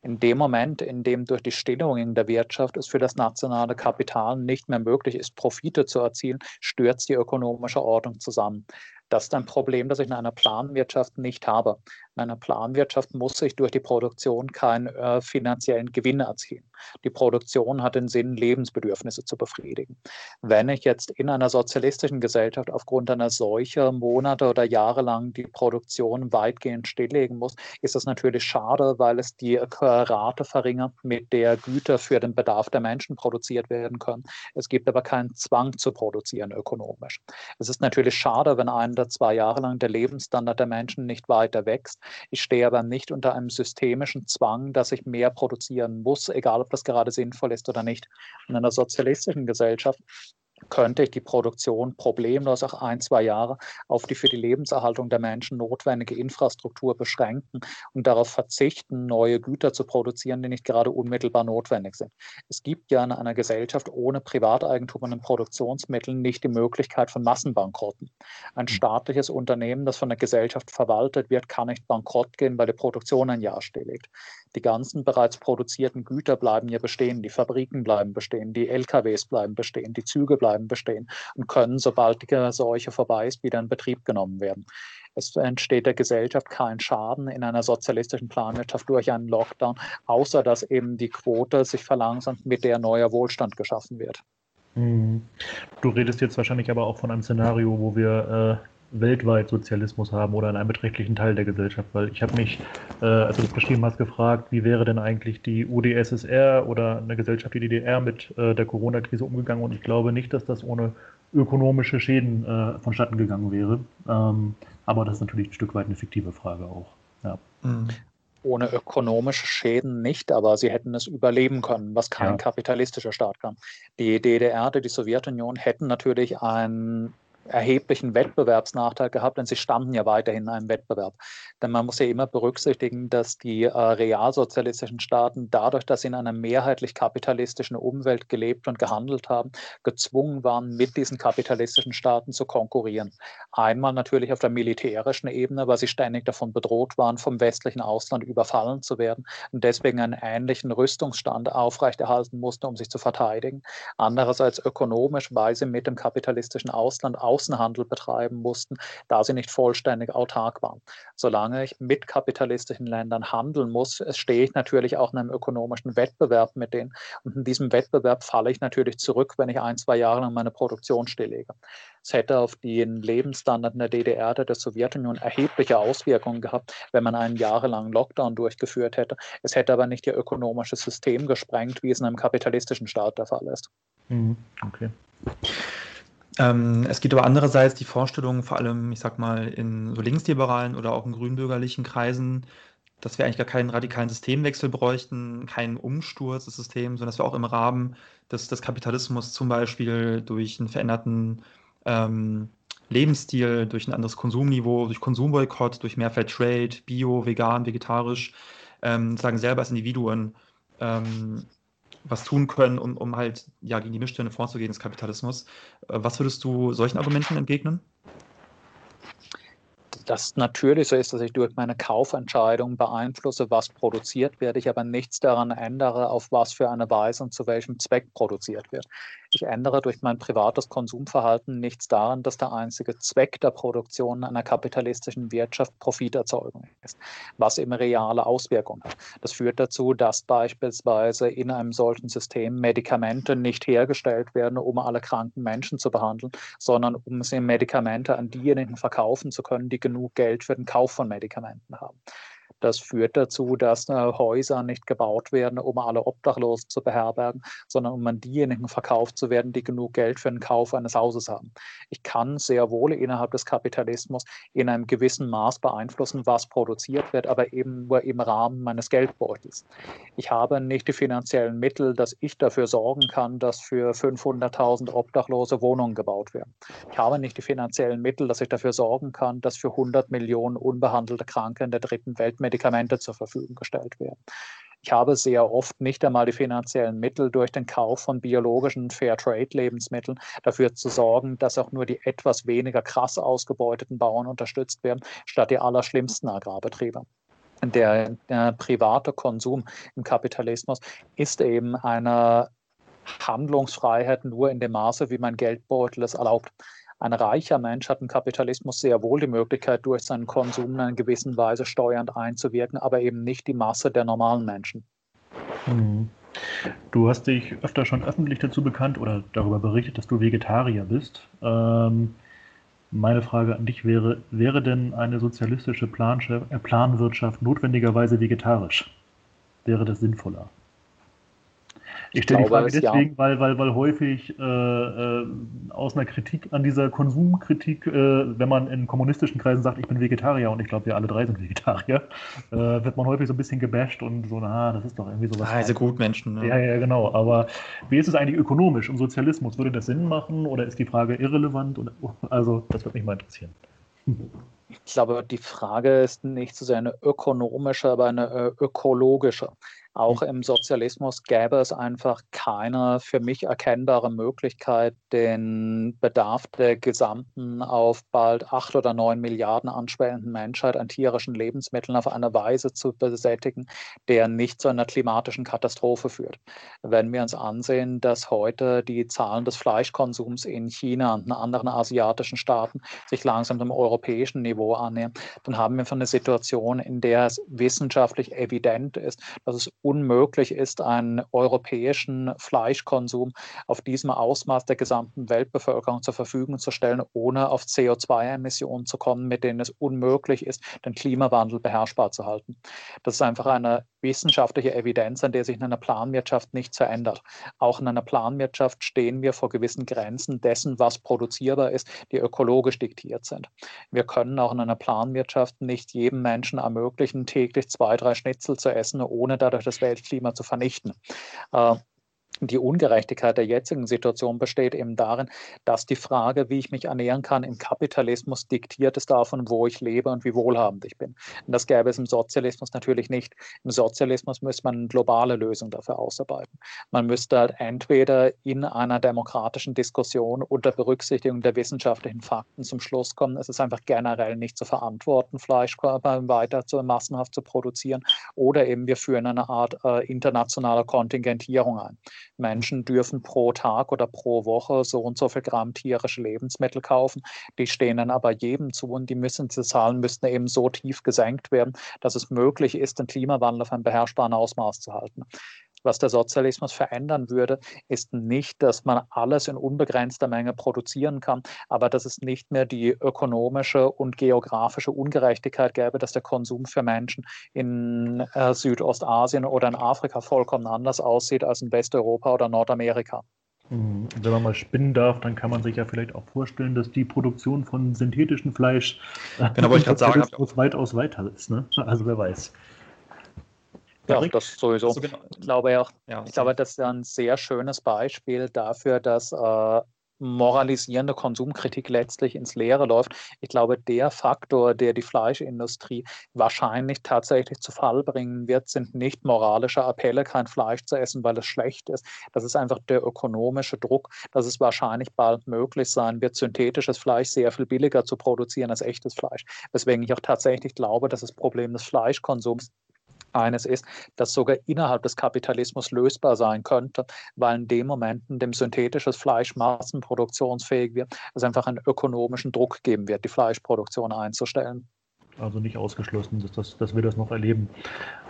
In dem Moment, in dem durch die Stillung der Wirtschaft es für das nationale Kapital nicht mehr möglich ist, Profite zu erzielen, stürzt die ökonomische Ordnung zusammen. Das ist ein Problem, das ich in einer Planwirtschaft nicht habe. In einer Planwirtschaft muss ich durch die Produktion keinen äh, finanziellen Gewinn erzielen. Die Produktion hat den Sinn, Lebensbedürfnisse zu befriedigen. Wenn ich jetzt in einer sozialistischen Gesellschaft aufgrund einer Seuche Monate oder Jahre lang die Produktion weitgehend stilllegen muss, ist das natürlich schade, weil es die Rate verringert, mit der Güter für den Bedarf der Menschen produziert werden können. Es gibt aber keinen Zwang zu produzieren ökonomisch. Es ist natürlich schade, wenn ein oder zwei Jahre lang der Lebensstandard der Menschen nicht weiter wächst. Ich stehe aber nicht unter einem systemischen Zwang, dass ich mehr produzieren muss, egal ob das gerade sinnvoll ist oder nicht. In einer sozialistischen Gesellschaft könnte ich die Produktion problemlos auch ein, zwei Jahre auf die für die Lebenserhaltung der Menschen notwendige Infrastruktur beschränken und darauf verzichten, neue Güter zu produzieren, die nicht gerade unmittelbar notwendig sind. Es gibt ja in einer Gesellschaft ohne Privateigentum an den Produktionsmitteln nicht die Möglichkeit von Massenbankrotten. Ein hm. staatliches Unternehmen, das von der Gesellschaft verwaltet wird, kann nicht bankrott gehen, weil die Produktion ein Jahr stilllegt. Die ganzen bereits produzierten Güter bleiben ja bestehen, die Fabriken bleiben bestehen, die LKWs bleiben bestehen, die Züge bleiben bestehen und können, sobald die Seuche vorbei ist, wieder in Betrieb genommen werden. Es entsteht der Gesellschaft kein Schaden in einer sozialistischen Planwirtschaft durch einen Lockdown, außer dass eben die Quote sich verlangsamt, mit der neuer Wohlstand geschaffen wird. Mhm. Du redest jetzt wahrscheinlich aber auch von einem Szenario, wo wir äh, weltweit Sozialismus haben oder in einem beträchtlichen Teil der Gesellschaft, weil ich habe mich, äh, als du das beschrieben hast, gefragt, wie wäre denn eigentlich die UdSSR oder eine Gesellschaft die DDR mit äh, der Corona-Krise umgegangen und ich glaube nicht, dass das ohne ökonomische Schäden äh, vonstatten gegangen wäre. Ähm, aber das ist natürlich ein Stück weit eine fiktive Frage auch. Ja. Mhm ohne ökonomische Schäden nicht, aber sie hätten es überleben können, was kein ja. kapitalistischer Staat kann. Die DDR, die Sowjetunion hätten natürlich ein erheblichen Wettbewerbsnachteil gehabt, denn sie standen ja weiterhin in einem Wettbewerb. Denn man muss ja immer berücksichtigen, dass die äh, realsozialistischen Staaten dadurch, dass sie in einer mehrheitlich kapitalistischen Umwelt gelebt und gehandelt haben, gezwungen waren, mit diesen kapitalistischen Staaten zu konkurrieren. Einmal natürlich auf der militärischen Ebene, weil sie ständig davon bedroht waren, vom westlichen Ausland überfallen zu werden und deswegen einen ähnlichen Rüstungsstand aufrechterhalten mussten, um sich zu verteidigen. Andererseits ökonomisch, weil sie mit dem kapitalistischen Ausland Außenhandel betreiben mussten, da sie nicht vollständig autark waren. Solange ich mit kapitalistischen Ländern handeln muss, stehe ich natürlich auch in einem ökonomischen Wettbewerb mit denen. Und in diesem Wettbewerb falle ich natürlich zurück, wenn ich ein, zwei Jahre lang meine Produktion stilllege. Es hätte auf den Lebensstandard in der DDR, der Sowjetunion, erhebliche Auswirkungen gehabt, wenn man einen jahrelangen Lockdown durchgeführt hätte. Es hätte aber nicht ihr ökonomisches System gesprengt, wie es in einem kapitalistischen Staat der Fall ist. Mhm. Okay. Ähm, es gibt aber andererseits die Vorstellung, vor allem, ich sag mal, in so linksliberalen oder auch in grünbürgerlichen Kreisen, dass wir eigentlich gar keinen radikalen Systemwechsel bräuchten, keinen Umsturz des Systems, sondern dass wir auch im Rahmen des, des Kapitalismus zum Beispiel durch einen veränderten ähm, Lebensstil, durch ein anderes Konsumniveau, durch Konsumboykott, durch mehr Fair Trade, Bio, vegan, vegetarisch, ähm, sagen selber als Individuen ähm, was tun können, um, um halt ja, gegen die Missstände vorzugehen des Kapitalismus. Äh, was würdest du solchen Argumenten entgegnen? das natürlich so ist, dass ich durch meine Kaufentscheidung beeinflusse, was produziert wird, ich aber nichts daran ändere, auf was für eine Weise und zu welchem Zweck produziert wird. Ich ändere durch mein privates Konsumverhalten nichts daran, dass der einzige Zweck der Produktion einer kapitalistischen Wirtschaft Profiterzeugung ist, was eben reale Auswirkungen hat. Das führt dazu, dass beispielsweise in einem solchen System Medikamente nicht hergestellt werden, um alle kranken Menschen zu behandeln, sondern um sie Medikamente an diejenigen verkaufen zu können, die genug Geld für den Kauf von Medikamenten haben. Das führt dazu, dass äh, Häuser nicht gebaut werden, um alle Obdachlosen zu beherbergen, sondern um an diejenigen verkauft zu werden, die genug Geld für den Kauf eines Hauses haben. Ich kann sehr wohl innerhalb des Kapitalismus in einem gewissen Maß beeinflussen, was produziert wird, aber eben nur im Rahmen meines Geldbeutels. Ich habe nicht die finanziellen Mittel, dass ich dafür sorgen kann, dass für 500.000 Obdachlose Wohnungen gebaut werden. Ich habe nicht die finanziellen Mittel, dass ich dafür sorgen kann, dass für 100 Millionen unbehandelte Kranke in der dritten Welt Medikamente zur Verfügung gestellt werden. Ich habe sehr oft nicht einmal die finanziellen Mittel durch den Kauf von biologischen Fairtrade-Lebensmitteln dafür zu sorgen, dass auch nur die etwas weniger krass ausgebeuteten Bauern unterstützt werden, statt die allerschlimmsten Agrarbetriebe. Der, der private Konsum im Kapitalismus ist eben eine Handlungsfreiheit nur in dem Maße, wie mein Geldbeutel es erlaubt. Ein reicher Mensch hat im Kapitalismus sehr wohl die Möglichkeit, durch seinen Konsum in einer gewissen Weise steuernd einzuwirken, aber eben nicht die Masse der normalen Menschen. Hm. Du hast dich öfter schon öffentlich dazu bekannt oder darüber berichtet, dass du Vegetarier bist. Ähm, meine Frage an dich wäre, wäre denn eine sozialistische äh, Planwirtschaft notwendigerweise vegetarisch? Wäre das sinnvoller? Ich stelle die Frage deswegen, ja. weil, weil, weil häufig äh, äh, aus einer Kritik an dieser Konsumkritik, äh, wenn man in kommunistischen Kreisen sagt, ich bin Vegetarier und ich glaube, wir alle drei sind Vegetarier, äh, wird man häufig so ein bisschen gebasht und so, na, das ist doch irgendwie sowas. Also Gutmenschen. Ne? Ja, ja, genau. Aber wie ist es eigentlich ökonomisch im Sozialismus? Würde das Sinn machen oder ist die Frage irrelevant? Oder, *laughs* also, das würde mich mal interessieren. Ich glaube, die Frage ist nicht so sehr eine ökonomische, aber eine äh, ökologische. Auch im Sozialismus gäbe es einfach keine für mich erkennbare Möglichkeit, den Bedarf der gesamten auf bald acht oder neun Milliarden anschwellenden Menschheit an tierischen Lebensmitteln auf eine Weise zu besättigen, der nicht zu einer klimatischen Katastrophe führt. Wenn wir uns ansehen, dass heute die Zahlen des Fleischkonsums in China und in anderen asiatischen Staaten sich langsam dem europäischen Niveau annähern, dann haben wir von eine Situation, in der es wissenschaftlich evident ist, dass es unmöglich ist, einen europäischen Fleischkonsum auf diesem Ausmaß der gesamten Weltbevölkerung zur Verfügung zu stellen, ohne auf CO2-Emissionen zu kommen, mit denen es unmöglich ist, den Klimawandel beherrschbar zu halten. Das ist einfach eine wissenschaftliche Evidenz, an der sich in einer Planwirtschaft nichts verändert. Auch in einer Planwirtschaft stehen wir vor gewissen Grenzen dessen, was produzierbar ist, die ökologisch diktiert sind. Wir können auch in einer Planwirtschaft nicht jedem Menschen ermöglichen, täglich zwei, drei Schnitzel zu essen, ohne dadurch das Weltklima zu vernichten. Äh, die Ungerechtigkeit der jetzigen Situation besteht eben darin, dass die Frage, wie ich mich ernähren kann, im Kapitalismus diktiert ist davon, wo ich lebe und wie wohlhabend ich bin. Und das gäbe es im Sozialismus natürlich nicht. Im Sozialismus müsste man eine globale Lösung dafür ausarbeiten. Man müsste halt entweder in einer demokratischen Diskussion unter Berücksichtigung der wissenschaftlichen Fakten zum Schluss kommen, es ist einfach generell nicht zu verantworten, Fleischkörper weiter zu, massenhaft zu produzieren, oder eben wir führen eine Art äh, internationaler Kontingentierung ein. Menschen dürfen pro Tag oder pro Woche so und so viel Gramm tierische Lebensmittel kaufen. Die stehen dann aber jedem zu und die müssen, diese Zahlen müssten eben so tief gesenkt werden, dass es möglich ist, den Klimawandel auf einem beherrschbaren Ausmaß zu halten was der Sozialismus verändern würde, ist nicht, dass man alles in unbegrenzter Menge produzieren kann, aber dass es nicht mehr die ökonomische und geografische Ungerechtigkeit gäbe, dass der Konsum für Menschen in äh, Südostasien oder in Afrika vollkommen anders aussieht als in Westeuropa oder Nordamerika. Mhm. Wenn man mal spinnen darf, dann kann man sich ja vielleicht auch vorstellen, dass die Produktion von synthetischem Fleisch genau, ich *laughs* sagen, weitaus weiter ist. Ne? Also wer weiß. Ja, das sowieso. Also genau. Ich glaube auch, ja, ich glaube, das ist ein sehr schönes Beispiel dafür, dass äh, moralisierende Konsumkritik letztlich ins Leere läuft. Ich glaube, der Faktor, der die Fleischindustrie wahrscheinlich tatsächlich zu Fall bringen wird, sind nicht moralische Appelle, kein Fleisch zu essen, weil es schlecht ist. Das ist einfach der ökonomische Druck, dass es wahrscheinlich bald möglich sein wird, synthetisches Fleisch sehr viel billiger zu produzieren als echtes Fleisch. Weswegen ich auch tatsächlich glaube, dass das Problem des Fleischkonsums eines ist, das sogar innerhalb des Kapitalismus lösbar sein könnte, weil in dem Moment, in dem synthetisches Fleisch massenproduktionsfähig wird, es einfach einen ökonomischen Druck geben wird, die Fleischproduktion einzustellen. Also nicht ausgeschlossen, dass, das, dass wir das noch erleben.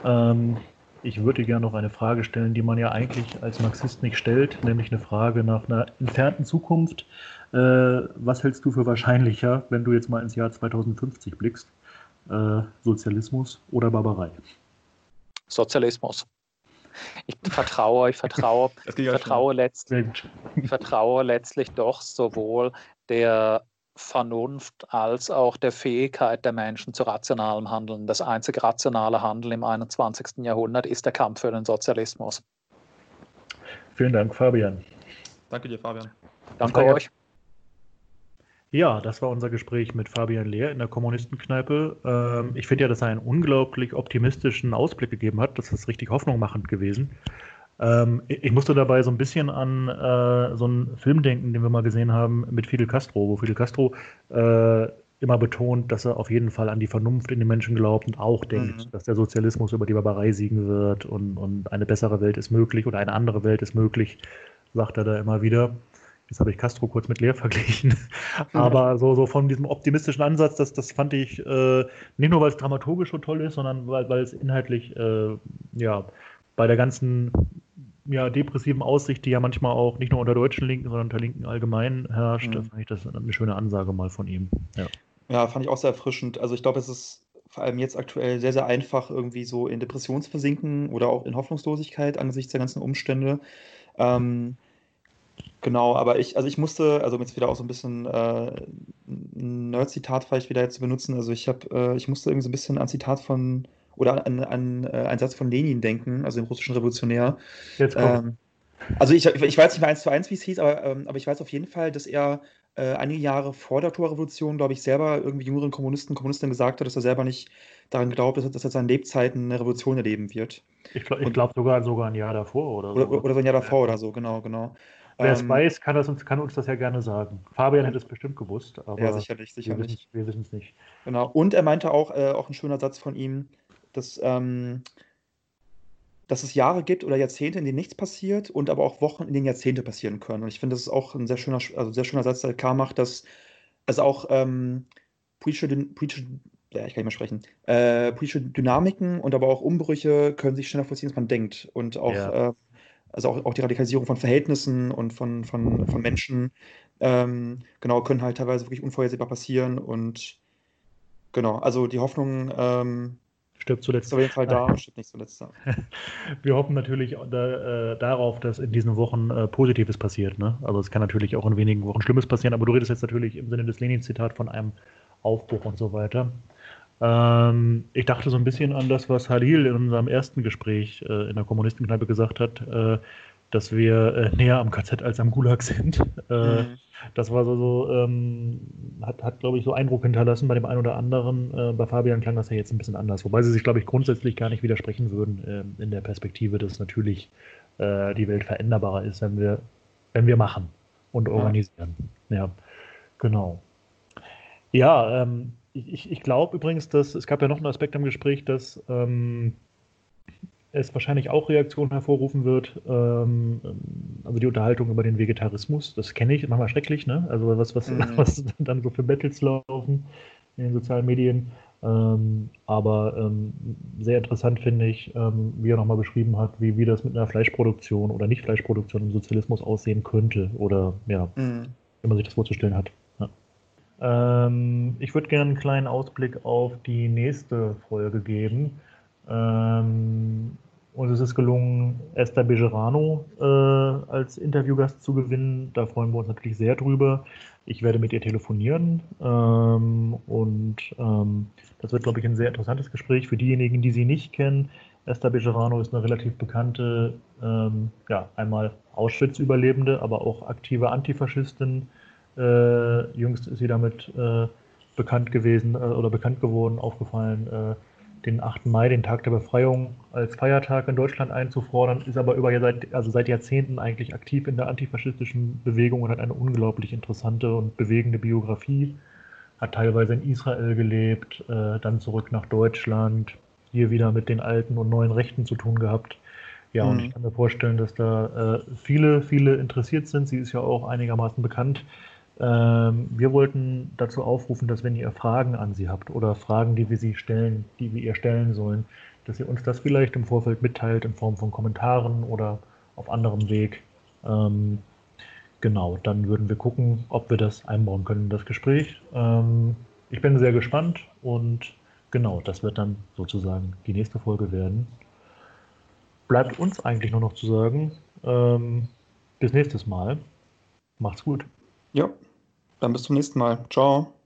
Ähm, ich würde gerne noch eine Frage stellen, die man ja eigentlich als Marxist nicht stellt, nämlich eine Frage nach einer entfernten Zukunft. Äh, was hältst du für wahrscheinlicher, wenn du jetzt mal ins Jahr 2050 blickst? Äh, Sozialismus oder Barbarei? Sozialismus. Ich vertraue, ich vertraue, *laughs* ich vertraue, letztlich, ich vertraue letztlich doch sowohl der Vernunft als auch der Fähigkeit der Menschen zu rationalem Handeln. Das einzige rationale Handeln im 21. Jahrhundert ist der Kampf für den Sozialismus. Vielen Dank, Fabian. Danke dir, Fabian. Danke euch. Ja, das war unser Gespräch mit Fabian Lehr in der Kommunistenkneipe. Ähm, ich finde ja, dass er einen unglaublich optimistischen Ausblick gegeben hat. Das ist richtig hoffnungmachend gewesen. Ähm, ich musste dabei so ein bisschen an äh, so einen Film denken, den wir mal gesehen haben mit Fidel Castro, wo Fidel Castro äh, immer betont, dass er auf jeden Fall an die Vernunft in den Menschen glaubt und auch denkt, mhm. dass der Sozialismus über die Barbarei siegen wird und, und eine bessere Welt ist möglich oder eine andere Welt ist möglich, sagt er da immer wieder. Jetzt habe ich Castro kurz mit Leer verglichen. *laughs* Aber so, so von diesem optimistischen Ansatz, das, das fand ich äh, nicht nur, weil es dramaturgisch so toll ist, sondern weil, weil es inhaltlich äh, ja bei der ganzen ja, depressiven Aussicht, die ja manchmal auch nicht nur unter deutschen Linken, sondern unter Linken allgemein herrscht, mhm. fand ich das eine schöne Ansage mal von ihm. Ja, ja fand ich auch sehr erfrischend. Also ich glaube, es ist vor allem jetzt aktuell sehr, sehr einfach, irgendwie so in Depression zu versinken oder auch in Hoffnungslosigkeit angesichts der ganzen Umstände. Ähm, Genau, aber ich, also ich musste, also um jetzt wieder auch so ein bisschen äh, ein Nerd-Zitat vielleicht wieder jetzt zu benutzen. Also ich habe, äh, ich musste irgendwie so ein bisschen an Zitat von oder an, an äh, einen Satz von Lenin denken, also dem russischen Revolutionär. Jetzt kommt. Ähm, Also ich, ich weiß nicht mehr eins zu eins, wie es hieß, aber, ähm, aber ich weiß auf jeden Fall, dass er äh, einige Jahre vor der Oktoberrevolution, glaube ich, selber irgendwie jüngeren Kommunisten, Kommunistinnen gesagt hat, dass er selber nicht daran glaubt, dass, dass er seinen Lebzeiten eine Revolution erleben wird. Ich glaube glaub sogar, sogar ein Jahr davor oder so. Oder, oder so ein Jahr davor oder so, genau, genau. Wer es ähm, weiß, kann, das uns, kann uns das ja gerne sagen. Fabian hätte es bestimmt gewusst, aber ja, sicherlich, sicherlich. wir wissen es nicht. Genau. Und er meinte auch, äh, auch ein schöner Satz von ihm, dass, ähm, dass es Jahre gibt oder Jahrzehnte, in denen nichts passiert und aber auch Wochen, in denen Jahrzehnte passieren können. Und ich finde, das ist auch ein sehr schöner, also sehr schöner Satz, der klar macht, dass also auch ähm, politische, politische ja, ich kann nicht mehr sprechen, äh, politische Dynamiken und aber auch Umbrüche können sich schneller vollziehen, als man denkt. Und auch ja. äh, also auch, auch die Radikalisierung von Verhältnissen und von, von, von Menschen, ähm, genau, können halt teilweise wirklich unvorhersehbar passieren und genau, also die Hoffnung ähm, stirbt zuletzt. Ist auf jeden Fall da und *laughs* stirbt nicht zuletzt da. Wir hoffen natürlich da, äh, darauf, dass in diesen Wochen äh, Positives passiert. Ne? Also es kann natürlich auch in wenigen Wochen Schlimmes passieren, aber du redest jetzt natürlich im Sinne des Lenin-Zitat von einem Aufbruch und so weiter. Ähm, ich dachte so ein bisschen an das, was Halil in unserem ersten Gespräch äh, in der Kommunistenkneipe gesagt hat, äh, dass wir äh, näher am KZ als am Gulag sind. *laughs* Äh, mhm. Das war so, so ähm, hat, hat glaube ich, so Eindruck hinterlassen bei dem einen oder anderen. Äh, bei Fabian klang das ja jetzt ein bisschen anders, wobei sie sich, glaube ich, grundsätzlich gar nicht widersprechen würden ähm, in der Perspektive, dass natürlich äh, die Welt veränderbarer ist, wenn wir, wenn wir machen und organisieren. Ja, ja genau. Ja, ähm, ich, ich glaube übrigens, dass es gab ja noch einen Aspekt am Gespräch, dass ähm, es wahrscheinlich auch Reaktionen hervorrufen wird. Ähm, also die Unterhaltung über den Vegetarismus, das kenne ich, manchmal schrecklich, ne? Also was, was, mhm. *laughs* was dann so für Battles laufen in den sozialen Medien. Ähm, aber ähm, sehr interessant finde ich, ähm, wie er nochmal beschrieben hat, wie, wie das mit einer Fleischproduktion oder Nicht-Fleischproduktion im Sozialismus aussehen könnte oder ja, mhm. wie man sich das vorzustellen hat. Ähm, ich würde gerne einen kleinen Ausblick auf die nächste Folge geben. Ähm, uns ist es gelungen, Esther Bejerano äh, als Interviewgast zu gewinnen. Da freuen wir uns natürlich sehr drüber. Ich werde mit ihr telefonieren ähm, und ähm, das wird, glaube ich, ein sehr interessantes Gespräch für diejenigen, die sie nicht kennen. Esther Bejerano ist eine relativ bekannte, ähm, ja, einmal Auschwitz-Überlebende, aber auch aktive Antifaschistin äh, jüngst ist sie damit äh, bekannt gewesen äh, oder bekannt geworden, aufgefallen, äh, den 8. Mai, den Tag der Befreiung, als Feiertag in Deutschland einzufordern, ist aber über seit, also seit Jahrzehnten eigentlich aktiv in der antifaschistischen Bewegung und hat eine unglaublich interessante und bewegende Biografie. Hat teilweise in Israel gelebt, äh, dann zurück nach Deutschland, hier wieder mit den alten und neuen Rechten zu tun gehabt. Ja, mhm. und ich kann mir vorstellen, dass da äh, viele, viele interessiert sind. Sie ist ja auch einigermaßen bekannt wir wollten dazu aufrufen, dass wenn ihr Fragen an sie habt oder Fragen, die wir sie stellen, die wir ihr stellen sollen, dass ihr uns das vielleicht im Vorfeld mitteilt in Form von Kommentaren oder auf anderem Weg. Ähm, genau, dann würden wir gucken, ob wir das einbauen können in das Gespräch. Ähm, ich bin sehr gespannt und genau, das wird dann sozusagen die nächste Folge werden. Bleibt uns eigentlich nur noch zu sagen, ähm, bis nächstes Mal. Macht's gut. Ja. Dann bis zum nächsten Mal. Ciao.